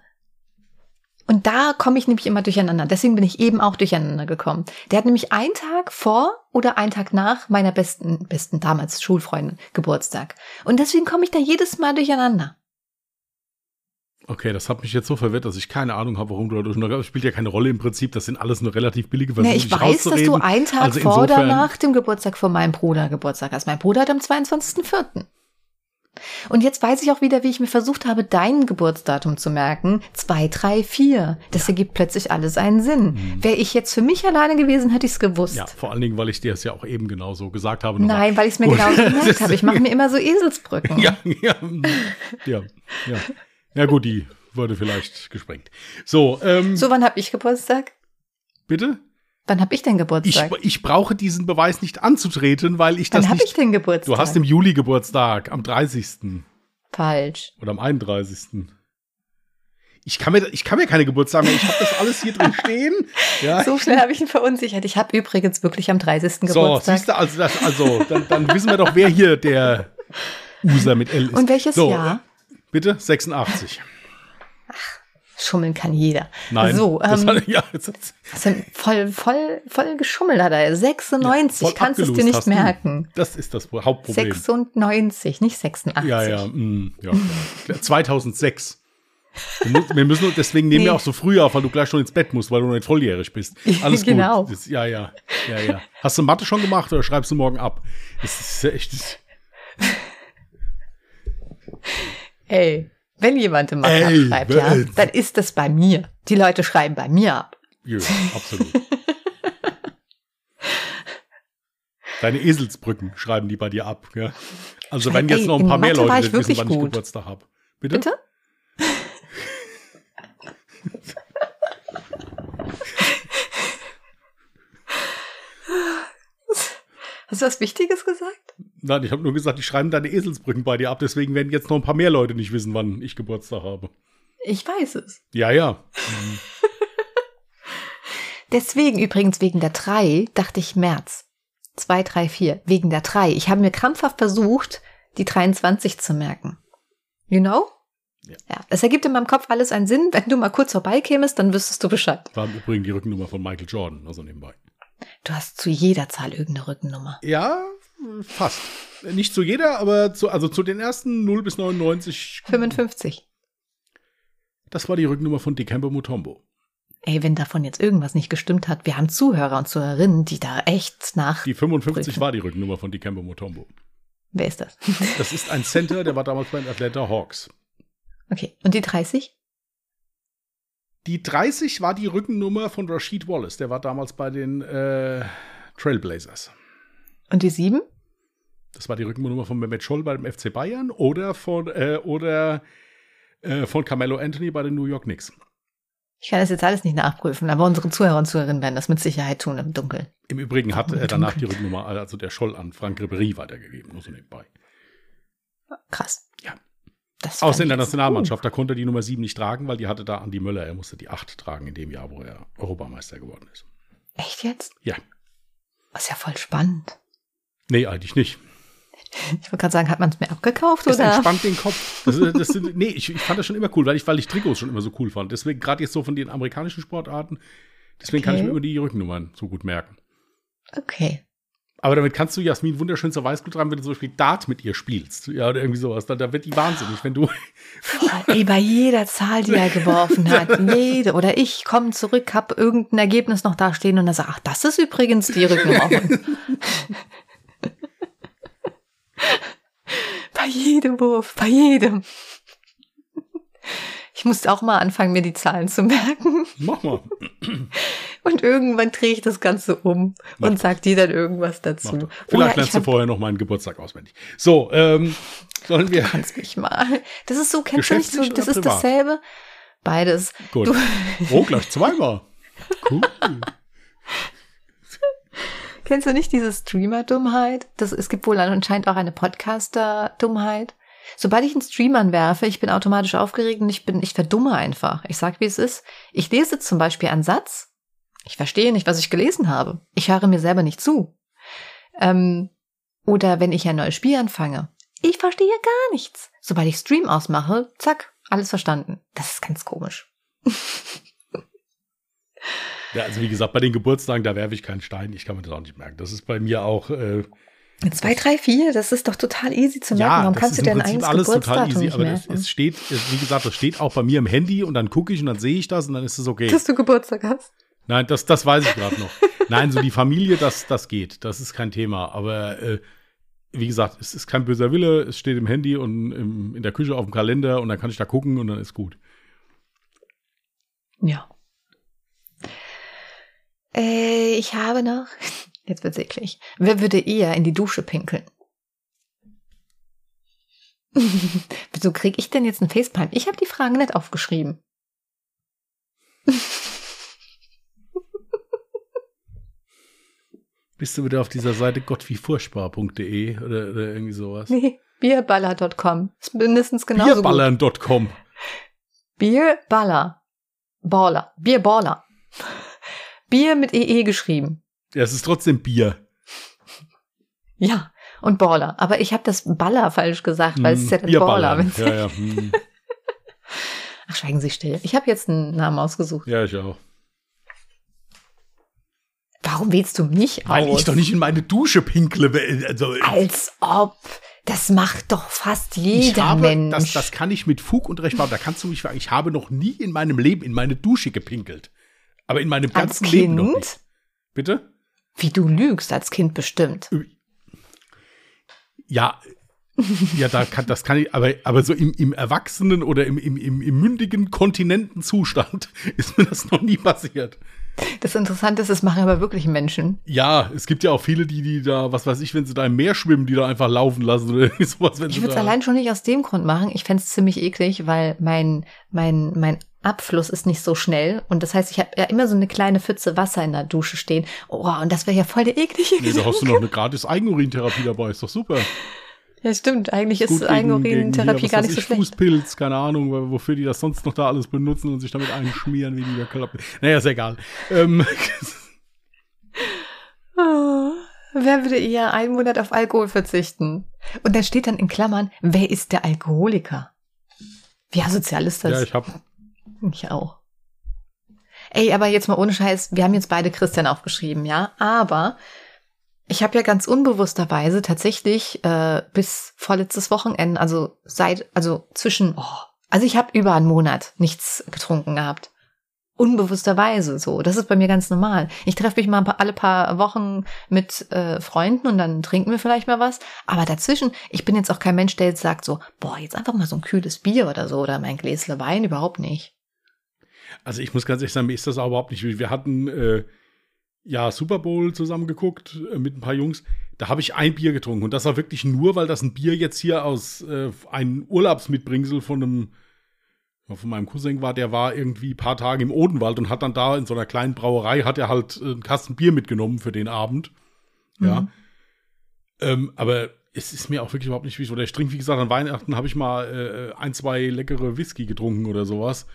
und da komme ich nämlich immer durcheinander. Deswegen bin ich eben auch durcheinander gekommen. Der hat nämlich einen Tag vor oder einen Tag nach meiner besten, besten damals Schulfreundin Geburtstag. Und deswegen komme ich da jedes Mal durcheinander.
Okay, das hat mich jetzt so verwirrt, dass ich keine Ahnung habe, warum du da durcheinander Das spielt ja keine Rolle im Prinzip. Das sind alles nur relativ billige Versuche,
Nee, ich weiß, dass du einen Tag
Also
vor oder nach dem Geburtstag von meinem Bruder Geburtstag hast. Mein Bruder hat am 22.04. Und jetzt weiß ich auch wieder, wie ich mir versucht habe, dein Geburtsdatum zu merken. 2, 3, 4. Das ergibt plötzlich alles einen Sinn. Wäre ich jetzt für mich alleine gewesen, hätte ich es gewusst.
Mhm. Ja, vor allen Dingen, weil ich dir es ja auch eben genau so gesagt habe.
Nein, weil ich es mir
Gut.
genau gemerkt habe. Ich mache mir immer so Eselsbrücken.
Ja, ja, mm, ja, ja. Ja gut, die wurde vielleicht gesprengt. So, ähm,
So, wann habe ich Geburtstag?
bitte?
Wann habe ich denn
Ich,
Geburtstag?
ich brauche diesen Beweis nicht anzutreten, weil ich das
wann habe ich denn Geburtstag?
du hast im Juli Geburtstag, am 30.
Falsch.
oder am 31. Ich kann mir, ich kann mir keine Geburtstage mehr. Ich habe das alles hier drin stehen. Ja.
So schnell habe ich ihn verunsichert. Ich habe übrigens wirklich am 30.
So,
Geburtstag.
siehst du, also, das, also dann, dann wissen wir doch, wer hier der User mit L ist.
Und welches
so,
Jahr?
Bitte? 86.
Schummeln kann jeder.
Nein.
So,
das
ähm,
hat, ja,
sind voll, voll, voll geschummelt hat er. 96,
voll
kannst es dir nicht
hast du.
merken.
Das ist das Hauptproblem.
96, nicht 86.
Ja, ja, mm, ja. klar. 2006. Wir, wir müssen, deswegen nehmen wir
Nee.
auch so früh auf, weil du gleich schon ins Bett musst, weil du noch nicht volljährig bist. Alles
Genau.
gut. Das, ja, ja, ja, ja. Hast du Mathe schon gemacht oder schreibst du morgen ab? Das ist echt.
Ey, wenn jemand im
Ey,
Mathe schreibt, ja, dann ist das bei mir. Die Leute schreiben bei mir ab.
Ja, absolut. Deine Eselsbrücken schreiben die bei dir ab. Ja? Also wenn jetzt
Ey,
noch ein
in
paar mehr
Mathe
Leute
ich
wissen, wann ich
gut.
Geburtstag habe. Bitte?
Bitte? Hast du was Wichtiges gesagt?
Nein, ich habe nur gesagt, die schreiben deine Eselsbrücken bei dir ab. Deswegen werden jetzt noch ein paar mehr Leute nicht wissen, wann ich Geburtstag habe.
Ich weiß es.
Ja, ja.
Deswegen übrigens wegen der 3 dachte ich März. 2, 3, 4. Wegen der 3. Ich habe mir krampfhaft versucht, die 23 zu merken. You know?
Ja.
ja. Es ergibt in meinem Kopf alles einen Sinn. Wenn du mal kurz vorbeikämest, dann wüsstest du Bescheid.
War im Übrigen die Rückennummer von Michael Jordan, also nebenbei.
Du hast zu jeder Zahl irgendeine Rückennummer.
Ja, fast. Nicht zu jeder, aber zu, also zu den ersten 0 bis 99.
55.
Das war die Rückennummer von Dikembe Mutombo.
Ey, wenn davon jetzt irgendwas nicht gestimmt hat, wir haben Zuhörer und Zuhörerinnen, die da echt nach.
Die 55
Brücken.
war die Rückennummer von Dikembe Mutombo.
Wer ist das?
Das ist ein Center, der war damals bei den Atlanta Hawks.
Okay. Und die 30?
Die 30 war die Rückennummer von Rashid Wallace, der war damals bei den äh, Trailblazers.
Und die 7?
Das war die Rückennummer von Mehmet Scholl bei dem FC Bayern oder von, äh, oder, äh, von Carmelo Anthony bei den New York Knicks.
Ich kann das jetzt alles nicht nachprüfen, aber unsere Zuhörer und Zuhörerinnen werden das mit Sicherheit tun im Dunkeln.
Im Übrigen hat er danach die. Rückennummer, also der Scholl, an Frank Ribery weitergegeben, nur so nebenbei.
Krass.
Ja.
Das
Aus der Nationalmannschaft, da konnte er die Nummer 7 nicht tragen, weil die hatte da Andi Möller. Er musste die 8 tragen in dem Jahr, wo er Europameister geworden ist.
Echt jetzt?
Ja.
Das ist ja voll spannend.
Nee, eigentlich nicht.
Ich wollte gerade sagen, hat man es mir abgekauft
Das
oder?
entspannt den Kopf. Das, das sind, nee, ich, ich fand das schon immer cool, weil ich, weil ich Trikots schon immer so cool fand. Deswegen, gerade jetzt so von den amerikanischen Sportarten, deswegen kann ich
Okay.
mir immer die Rückennummern so gut merken.
Okay.
Aber damit kannst du Jasmin wunderschön zur Weißglut treiben, wenn du zum Beispiel Dart mit ihr spielst. Ja, oder irgendwie sowas. Da, da wird die wahnsinnig, wenn du.
Ey, bei jeder Zahl, die er geworfen hat, jede oder ich komme zurück, hab irgendein Ergebnis noch da stehen und er sagt, ach, das ist übrigens die Rückennummer. bei jedem Wurf, bei jedem. Ich musste auch mal anfangen, mir die Zahlen zu merken.
Mach mal.
Und irgendwann drehe ich das Ganze um
Mach
und sag dir dann irgendwas dazu.
Vielleicht lernst du vorher noch meinen Geburtstag auswendig. So, ähm, sollen wir.
kannst mich mal. Das ist so, kennst du nicht so, das ist dasselbe. Beides.
Gut.
Du,
Oh, gleich zweimal. Cool.
kennst du nicht diese Streamer-Dummheit? Das, es gibt wohl anscheinend auch eine Podcaster-Dummheit. Sobald ich einen Stream anwerfe, ich bin automatisch aufgeregt und ich bin, ich verdumme einfach. Ich sag, wie es ist. Ich lese zum Beispiel einen Satz. Ich verstehe nicht, was ich gelesen habe. Ich höre mir selber nicht zu. Ähm, oder wenn ich ein neues Spiel anfange. Ich verstehe gar nichts. Sobald ich Stream ausmache, zack, alles verstanden. Das ist ganz komisch.
Ja, also wie gesagt, bei den Geburtstagen, da werfe ich keinen Stein. Ich kann mir das auch nicht merken. Das ist bei mir auch. Äh,
Zwei, drei, vier, das ist doch total easy zu merken.
ja,
Warum
das
kannst du
Prinzip
eigenes
alles total easy. Aber es,
merken?
es steht, es, wie gesagt, das steht auch bei mir im Handy und dann gucke ich und dann sehe ich das und dann ist es okay.
Dass du Geburtstag hast.
Nein, das, das weiß ich gerade noch. Nein, so die Familie, das, das geht. Das ist kein Thema. Aber äh, wie gesagt, es ist kein böser Wille. Es steht im Handy und im, in der Küche auf dem Kalender und dann kann ich da gucken und dann ist gut.
Ja. Äh, ich habe noch. Jetzt wird's eklig. Wer würde eher in die Dusche pinkeln? Wieso krieg ich denn jetzt einen Facepalm? Ich habe die Fragen nicht aufgeschrieben.
Bist du wieder auf dieser Seite gottwiefurchtbar.de oder, oder irgendwie sowas?
Nee, bierballer.com. Ist mindestens genauso.
Bierballern.com.
Bierballer. Baller. Bierballer. Bier mit EE geschrieben.
Ja, es ist trotzdem Bier.
Ja, und Baller. Aber ich habe das Baller falsch gesagt, weil es ist ja dann Baller. Wenn's-
Ja, ja, hm.
Ach, schweigen Sie still. Ich habe jetzt einen Namen ausgesucht.
ja, ich auch.
Warum wählst du mich
Weil
aus?
ich doch nicht in meine Dusche pinkle. Also,
Als ob. Das macht doch fast jeder
habe,
Mensch.
das, das kann ich mit Fug und Recht machen. Da kannst du mich fragen. Ich habe noch nie in meinem Leben in meine Dusche gepinkelt. Aber in meinem
Als
ganzen Leben noch
Kind?
nicht. Bitte?
Wie du lügst als Kind bestimmt.
Ja, ja, da kann, das kann ich, aber, aber so im, im Erwachsenen oder im, im, im, im mündigen Kontinentenzustand ist mir das noch nie passiert.
Das Interessante ist, das machen aber wirklich Menschen.
Ja, es gibt ja auch viele, die, die da, was weiß ich, wenn sie da im Meer schwimmen, die da einfach laufen lassen oder irgendwie sowas. Wenn
Ich würde es allein schon nicht aus dem Grund machen. Ich fände es ziemlich eklig, weil mein, mein, mein Abfluss ist nicht so schnell. Und das heißt, ich habe ja immer so eine kleine Pfütze Wasser in der Dusche stehen. Oh, und das wäre ja voll der eklige
Nee, da hast du noch eine gratis Eigenurintherapie dabei, ist doch super.
Ja, stimmt. Eigentlich ist Eigenurintherapie gar nicht so
ich,
schlecht.
Fußpilz, keine Ahnung, wo- wofür die das sonst noch da alles benutzen und sich damit einschmieren, wie die da klappen. Naja, ist egal. Ähm,
Oh, wer würde eher einen Monat auf Alkohol verzichten? Und dann steht dann in Klammern, wer ist der Alkoholiker? Wie asozial ist das?
ja, ich hab,
Ich auch. Ey, aber jetzt mal ohne Scheiß, wir haben jetzt beide Christian aufgeschrieben, ja, aber ich habe ja ganz unbewussterweise tatsächlich äh, bis vorletztes Wochenende, also seit, also zwischen, oh, also ich habe über einen Monat nichts getrunken gehabt. Unbewussterweise so. Das ist bei mir ganz normal. Ich treffe mich mal alle paar Wochen mit äh, Freunden und dann trinken wir vielleicht mal was. Aber dazwischen, ich bin jetzt auch kein Mensch, der jetzt sagt so, boah, jetzt einfach mal so ein kühles Bier oder so oder mein Gläsle Wein, überhaupt nicht.
Also ich muss ganz ehrlich sagen, mir ist das auch überhaupt nicht. Wir hatten äh, ja Super Bowl zusammen geguckt äh, mit ein paar Jungs. Da habe ich ein Bier getrunken und das war wirklich nur, weil das ein Bier jetzt hier aus äh, einem Urlaubsmitbringsel von einem von meinem Cousin war, der war irgendwie ein paar Tage im Odenwald und hat dann da in so einer kleinen Brauerei, hat er halt einen Kasten Bier mitgenommen für den Abend. Ja.
Mhm.
Ähm, aber es ist mir auch wirklich überhaupt nicht wichtig. Oder ich trinke, wie gesagt, an Weihnachten habe ich mal äh, ein, zwei leckere Whisky getrunken oder sowas.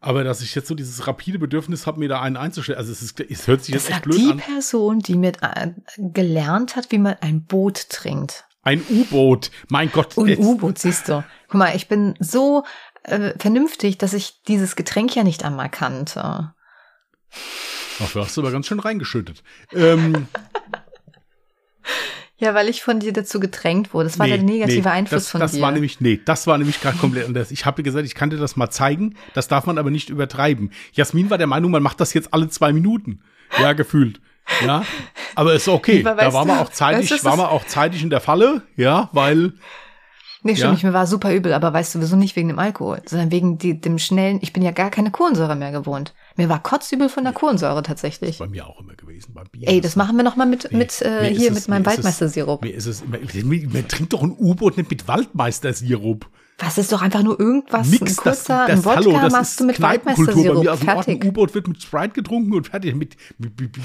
Aber dass ich jetzt so dieses rapide Bedürfnis habe, mir da einen einzustellen, also es, ist, es hört sich
Das
jetzt echt blöd
die
an.
Person, die mit äh, gelernt hat, wie man ein Boot trinkt.
Ein U-Boot, mein Gott. Jetzt-
U-Boot siehst du. Guck mal, ich bin so äh, vernünftig, dass ich dieses Getränk ja nicht einmal kannte.
Dafür hast du aber ganz schön reingeschüttet. Ähm,
Ja, weil ich von dir dazu gedrängt wurde. Das war der negative Einfluss
das,
von
das
dir.
War nämlich, nee, das war nämlich gerade komplett anders. Ich habe gesagt, ich kann dir das mal zeigen. Das darf man aber nicht übertreiben. Jasmin war der Meinung, man macht das jetzt alle zwei Minuten. Ja, gefühlt. Ja, aber ist okay.
Aber
Da war man auch zeitig,
weißt du,
war man auch zeitig in der Falle. Ja, weil
Nee, stimmt
Ja.
nicht, mir war super übel, aber weißt du, wieso nicht wegen dem Alkohol, sondern wegen die, dem schnellen, ich bin ja gar keine Kohlensäure mehr gewohnt. Mir war kotzübel von der Kohlensäure tatsächlich.
Bei mir auch immer gewesen. Beim Bier.
Ey, das machen wir noch mal mit,
Nee,
mit äh,
mir
hier
es-
mit meinem
mir
Waldmeistersirup.
Mir ist es, man, man trinkt doch ein U-Boot nicht mit Waldmeister-Sirup.
Was ist doch einfach nur irgendwas,
Nix,
ein
das,
kurzer,
das,
ein Wodka
hallo, das
machst du mit Waldmeistersirup.
mir aus dem Ort ein
Fertig.
U-Boot wird mit Sprite getrunken und fertig. Mit, mit, mit,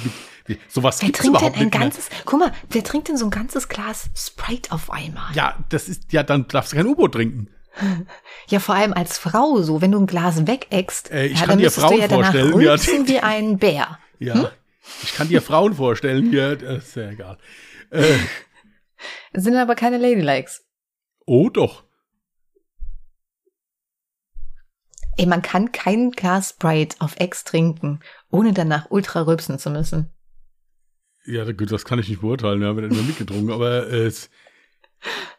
mit, sowas
Wer trinkt denn ein
nicht mehr.
ganzes, guck mal, wer trinkt denn so ein ganzes Glas Sprite auf einmal?
Ja, das ist, ja, dann darfst du kein U-Boot trinken.
Ja, vor allem als Frau so, wenn du ein Glas wegäckst,
Äh, ich
ja,
kann dir Frauen
ja
vorstellen, ja,
wie ein Bär.
Ja.
Hm?
Ich kann dir Frauen vorstellen das ist ja egal. Äh,
Sind aber keine Ladylikes.
oh, doch.
Ey, man kann kein Glas Sprite auf Ex trinken, ohne danach ultra rülpsen zu müssen.
Ja, gut, das kann ich nicht beurteilen, ja, wenn er nur mitgetrunken, aber äh, es,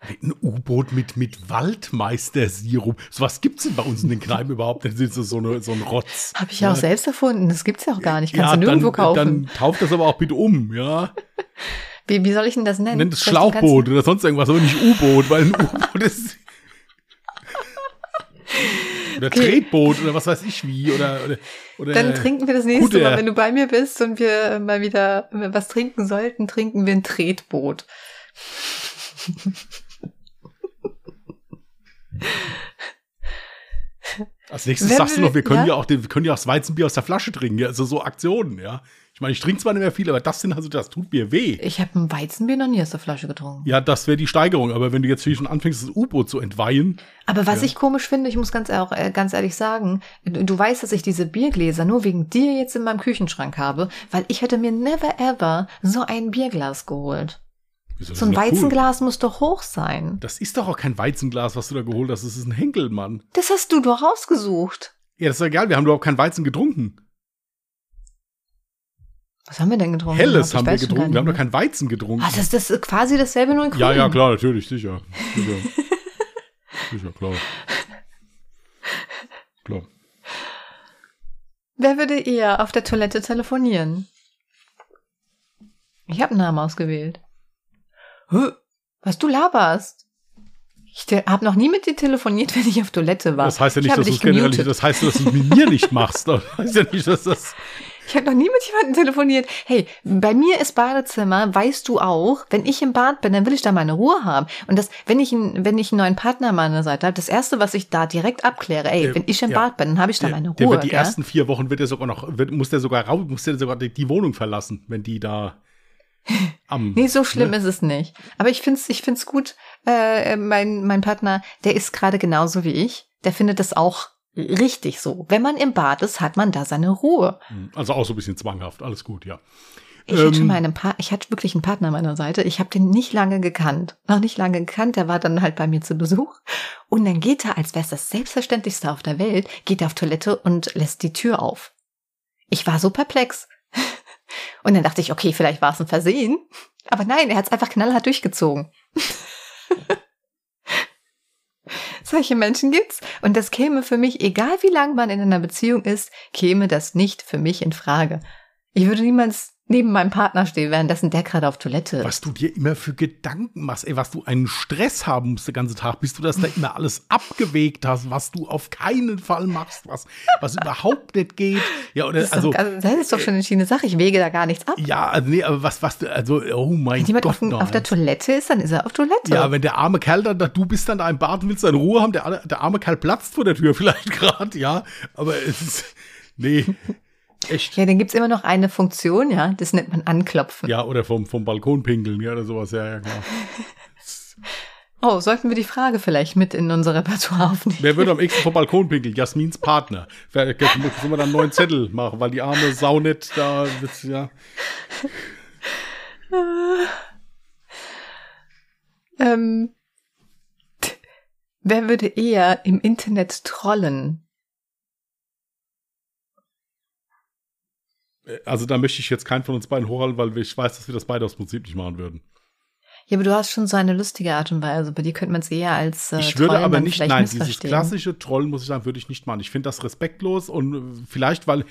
ein U-Boot mit, mit Waldmeister-Sirup. Sowas gibt's denn bei uns in den Kneipen überhaupt. Das ist so, eine, so ein Rotz.
Habe ich ja auch selbst erfunden. Das gibt's ja auch gar nicht. Kannst
ja,
du nirgendwo
dann,
kaufen.
Dann tauft das aber auch bitte um, ja.
wie, wie soll ich denn das nennen?
Nennt es Schlauchboot oder sonst irgendwas, aber nicht U-Boot, weil ein U-Boot ist. Oder
Okay.
Tretboot oder was weiß ich wie. Oder, oder, oder
Dann trinken wir das nächste
Kuder.
Mal, wenn du bei mir bist und wir mal wieder was trinken sollten, trinken wir ein Tretboot.
Als nächstes
Wenn
sagst du noch, wir können
ja?
ja, auch, den, wir können ja auch das Weizenbier aus der Flasche trinken. Also so Aktionen, ja. Ich meine, ich trinke zwar nicht mehr viel, aber das sind also, das tut mir weh.
Ich habe ein Weizenbier noch nie aus der Flasche getrunken.
Ja, das wäre die Steigerung. Aber wenn du jetzt hier schon anfängst, das U-Boot zu entweihen,
Aber was
Ja.
ich komisch finde, ich muss ganz, auch, äh, ganz ehrlich sagen, du, du weißt, dass ich diese Biergläser nur wegen dir jetzt in meinem Küchenschrank habe, weil ich hätte mir never ever so ein Bierglas geholt.
wieso,
So ein
doch cool.
Weizenglas muss doch hoch sein.
Das ist doch auch kein Weizenglas, was du da geholt hast. Das ist ein Henkel, Mann.
Das hast du doch rausgesucht.
Ja, das ist doch egal. Wir haben überhaupt kein Weizen getrunken.
Was haben wir denn getrunken?
Helles haben wir getrunken. Wir haben doch kein Weizen getrunken.
Ah, das, das ist quasi dasselbe nur in grün.
ja, ja, klar, natürlich, sicher. Sicher, sicher klar. Klar.
Wer würde eher auf der Toilette telefonieren? Ich habe einen Namen ausgewählt. Was du laberst? Ich habe noch nie mit dir telefoniert, wenn ich auf Toilette war.
Das heißt ja
ich
nicht, dass du es generell nicht, das heißt, dass du es mit mir nicht machst. Das heißt ja nicht, dass das.
Ich habe noch nie mit jemandem telefoniert. Hey, bei mir ist Badezimmer, weißt du auch, wenn ich im Bad bin, dann will ich da meine Ruhe haben. Und das, wenn ich, einen- wenn ich einen neuen Partner an meiner Seite habe, das erste, was ich da direkt abkläre, ey,
Der-
wenn ich im
ja,
Bad bin, dann habe ich da
Der,
meine Ruhe.
der wird die
gell?
ersten vier Wochen wird er sogar noch, wird, muss der sogar raus, muss der sogar die, die Wohnung verlassen, wenn die da am.
Nee, so schlimm
ne?
ist es nicht. Aber ich find's, ich find's gut. Äh, mein, mein Partner, der ist gerade genauso wie ich. Der findet das auch richtig so. Wenn man im Bad ist, hat man da seine Ruhe.
Also auch so ein bisschen zwanghaft. Alles gut, ja.
Ich hatte
Ähm.
mal einen pa ich hatte wirklich einen Partner an meiner Seite. Ich habe den nicht lange gekannt. Noch nicht lange gekannt. Der war dann halt bei mir zu Besuch. Und dann geht er, als wäre es das Selbstverständlichste auf der Welt, geht er auf Toilette und lässt die Tür auf. Ich war so perplex. Und dann dachte ich, okay, vielleicht war es ein Versehen. Aber nein, er hat es einfach knallhart durchgezogen. Solche Menschen gibt's. Und das käme für mich, egal wie lang man in einer Beziehung ist, käme das nicht für mich in Frage. Ich würde niemals neben meinem Partner stehen, währenddessen der gerade auf Toilette ist.
Was du dir immer für Gedanken machst, ey, was du einen Stress haben musst den ganzen Tag, bis du das da immer alles abgewegt hast, was du auf keinen Fall machst, was, was überhaupt nicht geht. Ja, oder,
Das ist,
also,
doch, also, das ist doch schon eine schiene Sache. Ich wege da gar nichts ab.
ja, also, nee, aber was, was, du- also, oh mein
Wenn jemand
Gott,
auf, dem-
nein.
auf der Toilette ist, dann ist er auf Toilette.
Ja, wenn der arme Kerl dann, da, du bist dann da im Bad und willst deine Ruhe haben, der, der arme Kerl platzt vor der Tür vielleicht gerade, ja, aber es ist, nee, echt.
Ja, dann gibt's immer noch eine Funktion, ja, das nennt man Anklopfen.
Ja, oder vom, vom Balkon pinkeln, ja, oder sowas, ja, ja, klar.
Oh, sollten wir die Frage vielleicht mit in unser Repertoire aufnehmen?
Wer würde am ehesten vom Balkon pinkeln? Jasmins Partner. Wer- Sollen wir dann einen neuen Zettel machen, weil die arme Sau nicht da, ja.
Ähm, wer würde eher im Internet trollen?
Also da möchte ich jetzt keinen von uns beiden hochhalten, weil ich weiß, dass wir das beide aus Prinzip nicht machen würden.
Ja, aber du hast schon so eine lustige Art und Weise. Bei dir könnte man es eher als äh,
ich würde
Trollen
aber nicht, nein, dieses klassische Trollen, muss ich sagen, würde ich nicht machen. Ich finde das respektlos und äh, vielleicht, weil,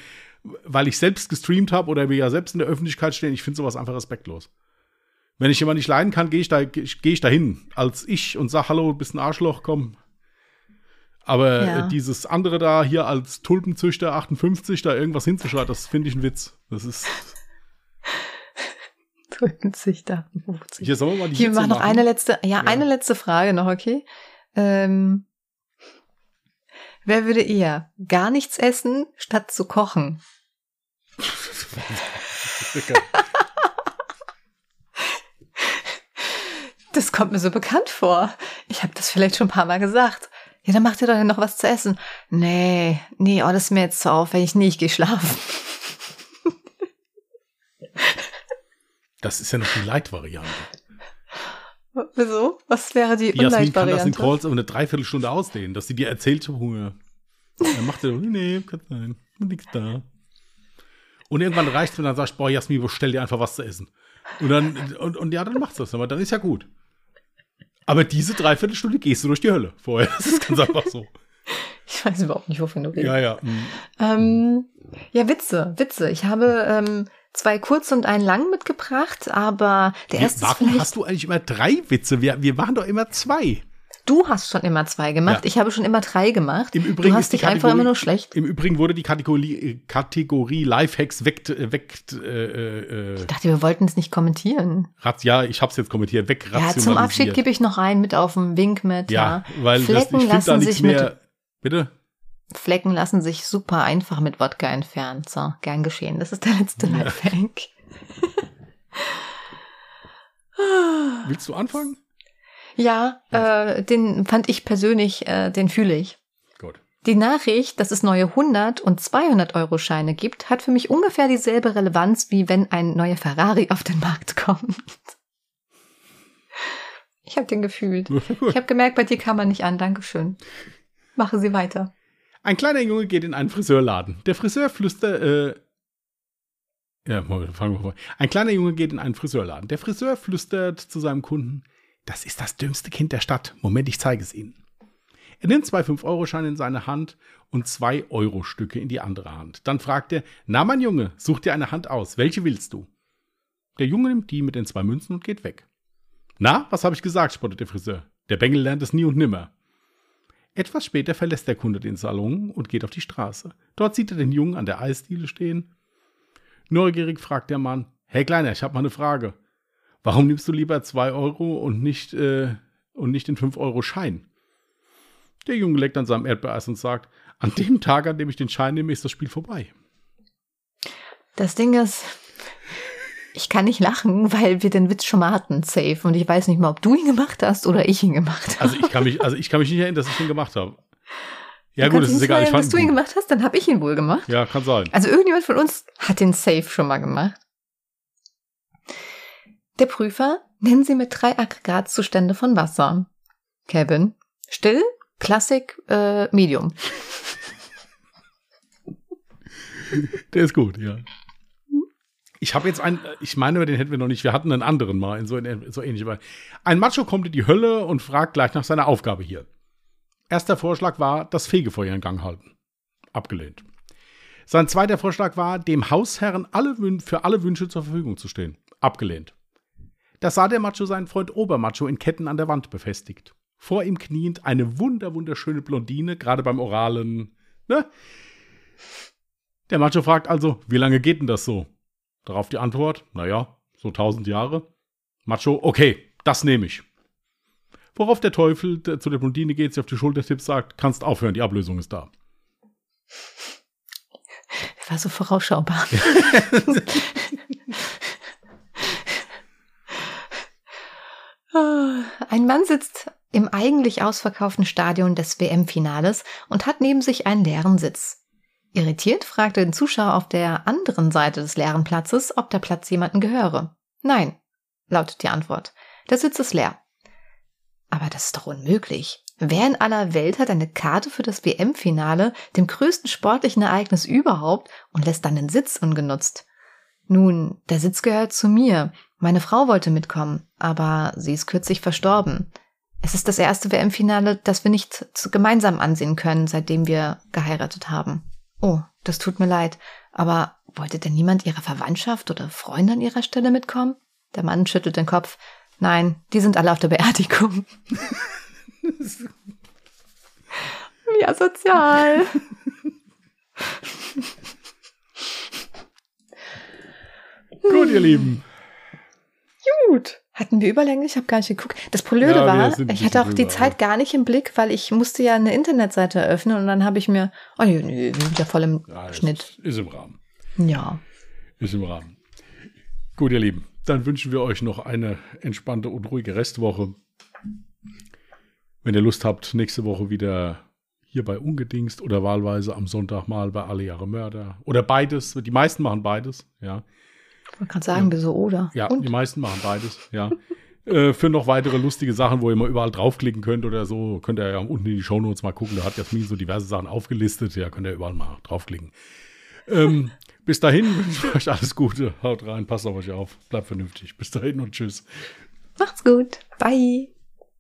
weil ich selbst gestreamt habe oder wir ja selbst in der Öffentlichkeit stehen, ich finde sowas einfach respektlos. Wenn ich jemanden nicht leiden kann, gehe ich da, gehe ich dahin als ich und sag Hallo, bist ein Arschloch, komm. Aber
Ja.
äh, dieses andere da hier als Tulpenzüchter 58 da irgendwas hinzuschreiben, das finde ich ein Witz. Das ist.
Da. 50.
Hier sollen wir mal die
Hier, wir machen noch eine letzte, ja,
Ja.
eine letzte Frage noch, okay? Ähm, wer würde eher gar nichts essen, statt zu kochen? Das kommt mir so bekannt vor. Ich habe das vielleicht schon ein paar Mal gesagt. Ja, dann macht ihr doch noch was zu essen. Nee, nee, oh, das ist mir jetzt zu aufwendig. Nee, ich gehe schlafen.
Das ist ja noch die Light-Variante.
Wieso? Was wäre die
Die Jasmin kann das in? Calls aber eine Dreiviertelstunde ausdehnen, dass sie dir erzählt, ich hab Hunger. Dann macht er, nee, kann sein, nichts da. Und irgendwann reicht es, wenn dann sagst, boah, Jasmin, wo stell dir einfach was zu essen. Und dann, und, und ja, dann macht's das, aber dann ist ja gut. Aber diese Dreiviertelstunde gehst du durch die Hölle vorher. Das ist ganz einfach so.
Ich weiß überhaupt nicht, wovon du redest.
Ja, ja. mm.
Ähm, ja, Witze, Witze. Ich habe ähm, zwei kurz und einen lang mitgebracht, aber der erste ist
warum hast du eigentlich immer drei Witze? Wir, wir machen doch immer zwei.
Du hast schon immer zwei gemacht.
Ja.
Ich habe schon immer drei gemacht.
Im Übrigen
du hast dich einfach immer nur schlecht.
Im Übrigen wurde die Kategorie, Kategorie Lifehacks weckt, äh, weckt äh, äh,
Ich dachte, wir wollten es nicht kommentieren.
rat, ja, ich hab's jetzt kommentiert,
Ja, zum. Abschied gebe ich noch einen mit auf den Wink mit.
Ja,
Ja,
weil das, ich
Flecken
finde da
lassen
nichts
sich mit
mehr. Bitte?
Flecken lassen sich super einfach mit Wodka entfernen. So, gern geschehen. Das ist der letzte
Ja.
Lifehack.
Willst du anfangen?
Ja, äh, den fand ich persönlich, äh, den fühle ich.
Gut.
Die Nachricht, dass es neue 100 und 200 Euro Scheine gibt, hat für mich ungefähr dieselbe Relevanz, wie wenn ein neuer Ferrari auf den Markt kommt. Ich habe den gefühlt. Ich habe gemerkt, bei dir kam man nicht an. Dankeschön. Mache sie weiter.
Ein kleiner Junge geht in einen Friseurladen. Der Friseur flüstert, äh, ja, fangen wir mal. Ein kleiner Junge geht in einen Friseurladen. Der Friseur flüstert zu seinem Kunden, das ist das dümmste Kind der Stadt. Moment, ich zeige es Ihnen. Er nimmt zwei 5-Euro-Scheine in seine Hand und zwei Euro-Stücke in die andere Hand. Dann fragt er, na mein Junge, such dir eine Hand aus. Welche willst du? Der Junge nimmt die mit den zwei Münzen und geht weg. Na, was habe ich gesagt, spottet der Friseur. Der Bengel lernt es nie und nimmer. Etwas später verlässt der Kunde den Salon und geht auf die Straße. Dort sieht er den Jungen an der Eisdiele stehen. Neugierig fragt der Mann, hey Kleiner, ich habe mal eine Frage. Warum nimmst du lieber zwei Euro und nicht, äh, und nicht den 5-Euro-Schein? Der Junge leckt an seinem Erdbeereis und sagt, an dem Tag, an dem ich den Schein nehme, ist das Spiel vorbei.
Das Ding ist, ich kann nicht lachen, weil wir den Witz schon mal hatten, safe. Und ich weiß nicht mal, ob du ihn gemacht hast oder ich ihn gemacht habe.
Also ich kann mich, also ich kann mich nicht erinnern, dass ich den gemacht habe. Ja
Du
gut, das ist egal.
Dass du ihn
ihn
gemacht hast, dann habe ich ihn wohl gemacht.
Ja, kann sein.
Also irgendjemand von uns hat den Safe schon mal gemacht. Der Prüfer, nennen Sie mir drei Aggregatzustände von Wasser. Kevin, still, Klassik, äh, Medium.
Der ist gut, ja. Ich habe jetzt einen, ich meine, den hätten wir noch nicht. Wir hatten einen anderen mal in so, in so ähnlich. Ein Macho kommt in die Hölle und fragt gleich nach seiner Aufgabe hier. Erster Vorschlag war, das Fegefeuer in Gang halten. Abgelehnt. Sein zweiter Vorschlag war, dem Hausherren alle für alle Wünsche zur Verfügung zu stehen. Abgelehnt. Da sah der Macho seinen Freund Obermacho in Ketten an der Wand befestigt. Vor ihm kniend eine wunder, wunderschöne Blondine, gerade beim oralen, ne? Der Macho fragt also, wie lange geht denn das so? Darauf die Antwort, naja, so tausend Jahre. Macho, okay, das nehme ich. Worauf der Teufel der zu der Blondine geht, sie auf die Schulter tippt, sagt, kannst aufhören, die Ablösung ist da.
War so vorausschaubar. Ein Mann sitzt im eigentlich ausverkauften Stadion des WM-Finales und hat neben sich einen leeren Sitz. Irritiert fragt er den Zuschauer auf der anderen Seite des leeren Platzes, ob der Platz jemanden gehöre. Nein, lautet die Antwort. Der Sitz ist leer. Aber das ist doch unmöglich. Wer in aller Welt hat eine Karte für das WM-Finale, dem größten sportlichen Ereignis überhaupt, und lässt dann den Sitz ungenutzt? Nun, der Sitz gehört zu mir. Meine Frau wollte mitkommen, aber sie ist kürzlich verstorben. Es ist das erste WM-Finale, das wir nicht gemeinsam ansehen können, seitdem wir geheiratet haben. Oh, das tut mir leid. Aber wollte denn niemand ihrer Verwandtschaft oder Freunde an ihrer Stelle mitkommen? Der Mann schüttelt den Kopf. Nein, die sind alle auf der Beerdigung. Wie asozial.
Gut, ihr Lieben.
Gut. Hatten wir Überlänge? Ich habe gar nicht geguckt. Das Blöde
Ja,
war, ich hatte auch
bisschen
die
drüber,
Zeit gar nicht im Blick, weil ich musste ja eine Internetseite eröffnen und dann habe ich mir, oh nee, nee, wir sind ja voll im
Ja,
Schnitt.
Ist, ist im Rahmen.
Ja.
Ist im Rahmen. Gut, ihr Lieben. Dann wünschen wir euch noch eine entspannte und ruhige Restwoche. Wenn ihr Lust habt, nächste Woche wieder hier bei Ungedingst oder wahlweise am Sonntag mal bei Alle Jahre Mörder. Oder beides. Die meisten machen beides, ja.
Ich wollte gerade sagen, wieso oder?
Ja,
Und?
die meisten machen beides, ja. äh, für noch weitere lustige Sachen, wo ihr mal überall draufklicken könnt oder so, könnt ihr ja unten in die Shownotes mal gucken. Da hat Jasmin so diverse Sachen aufgelistet. Ja, könnt ihr überall mal draufklicken. Ähm, bis dahin wünsche ich euch alles Gute. Haut rein, passt auf euch auf, bleibt vernünftig. Bis dahin und tschüss.
Macht's gut. Bye.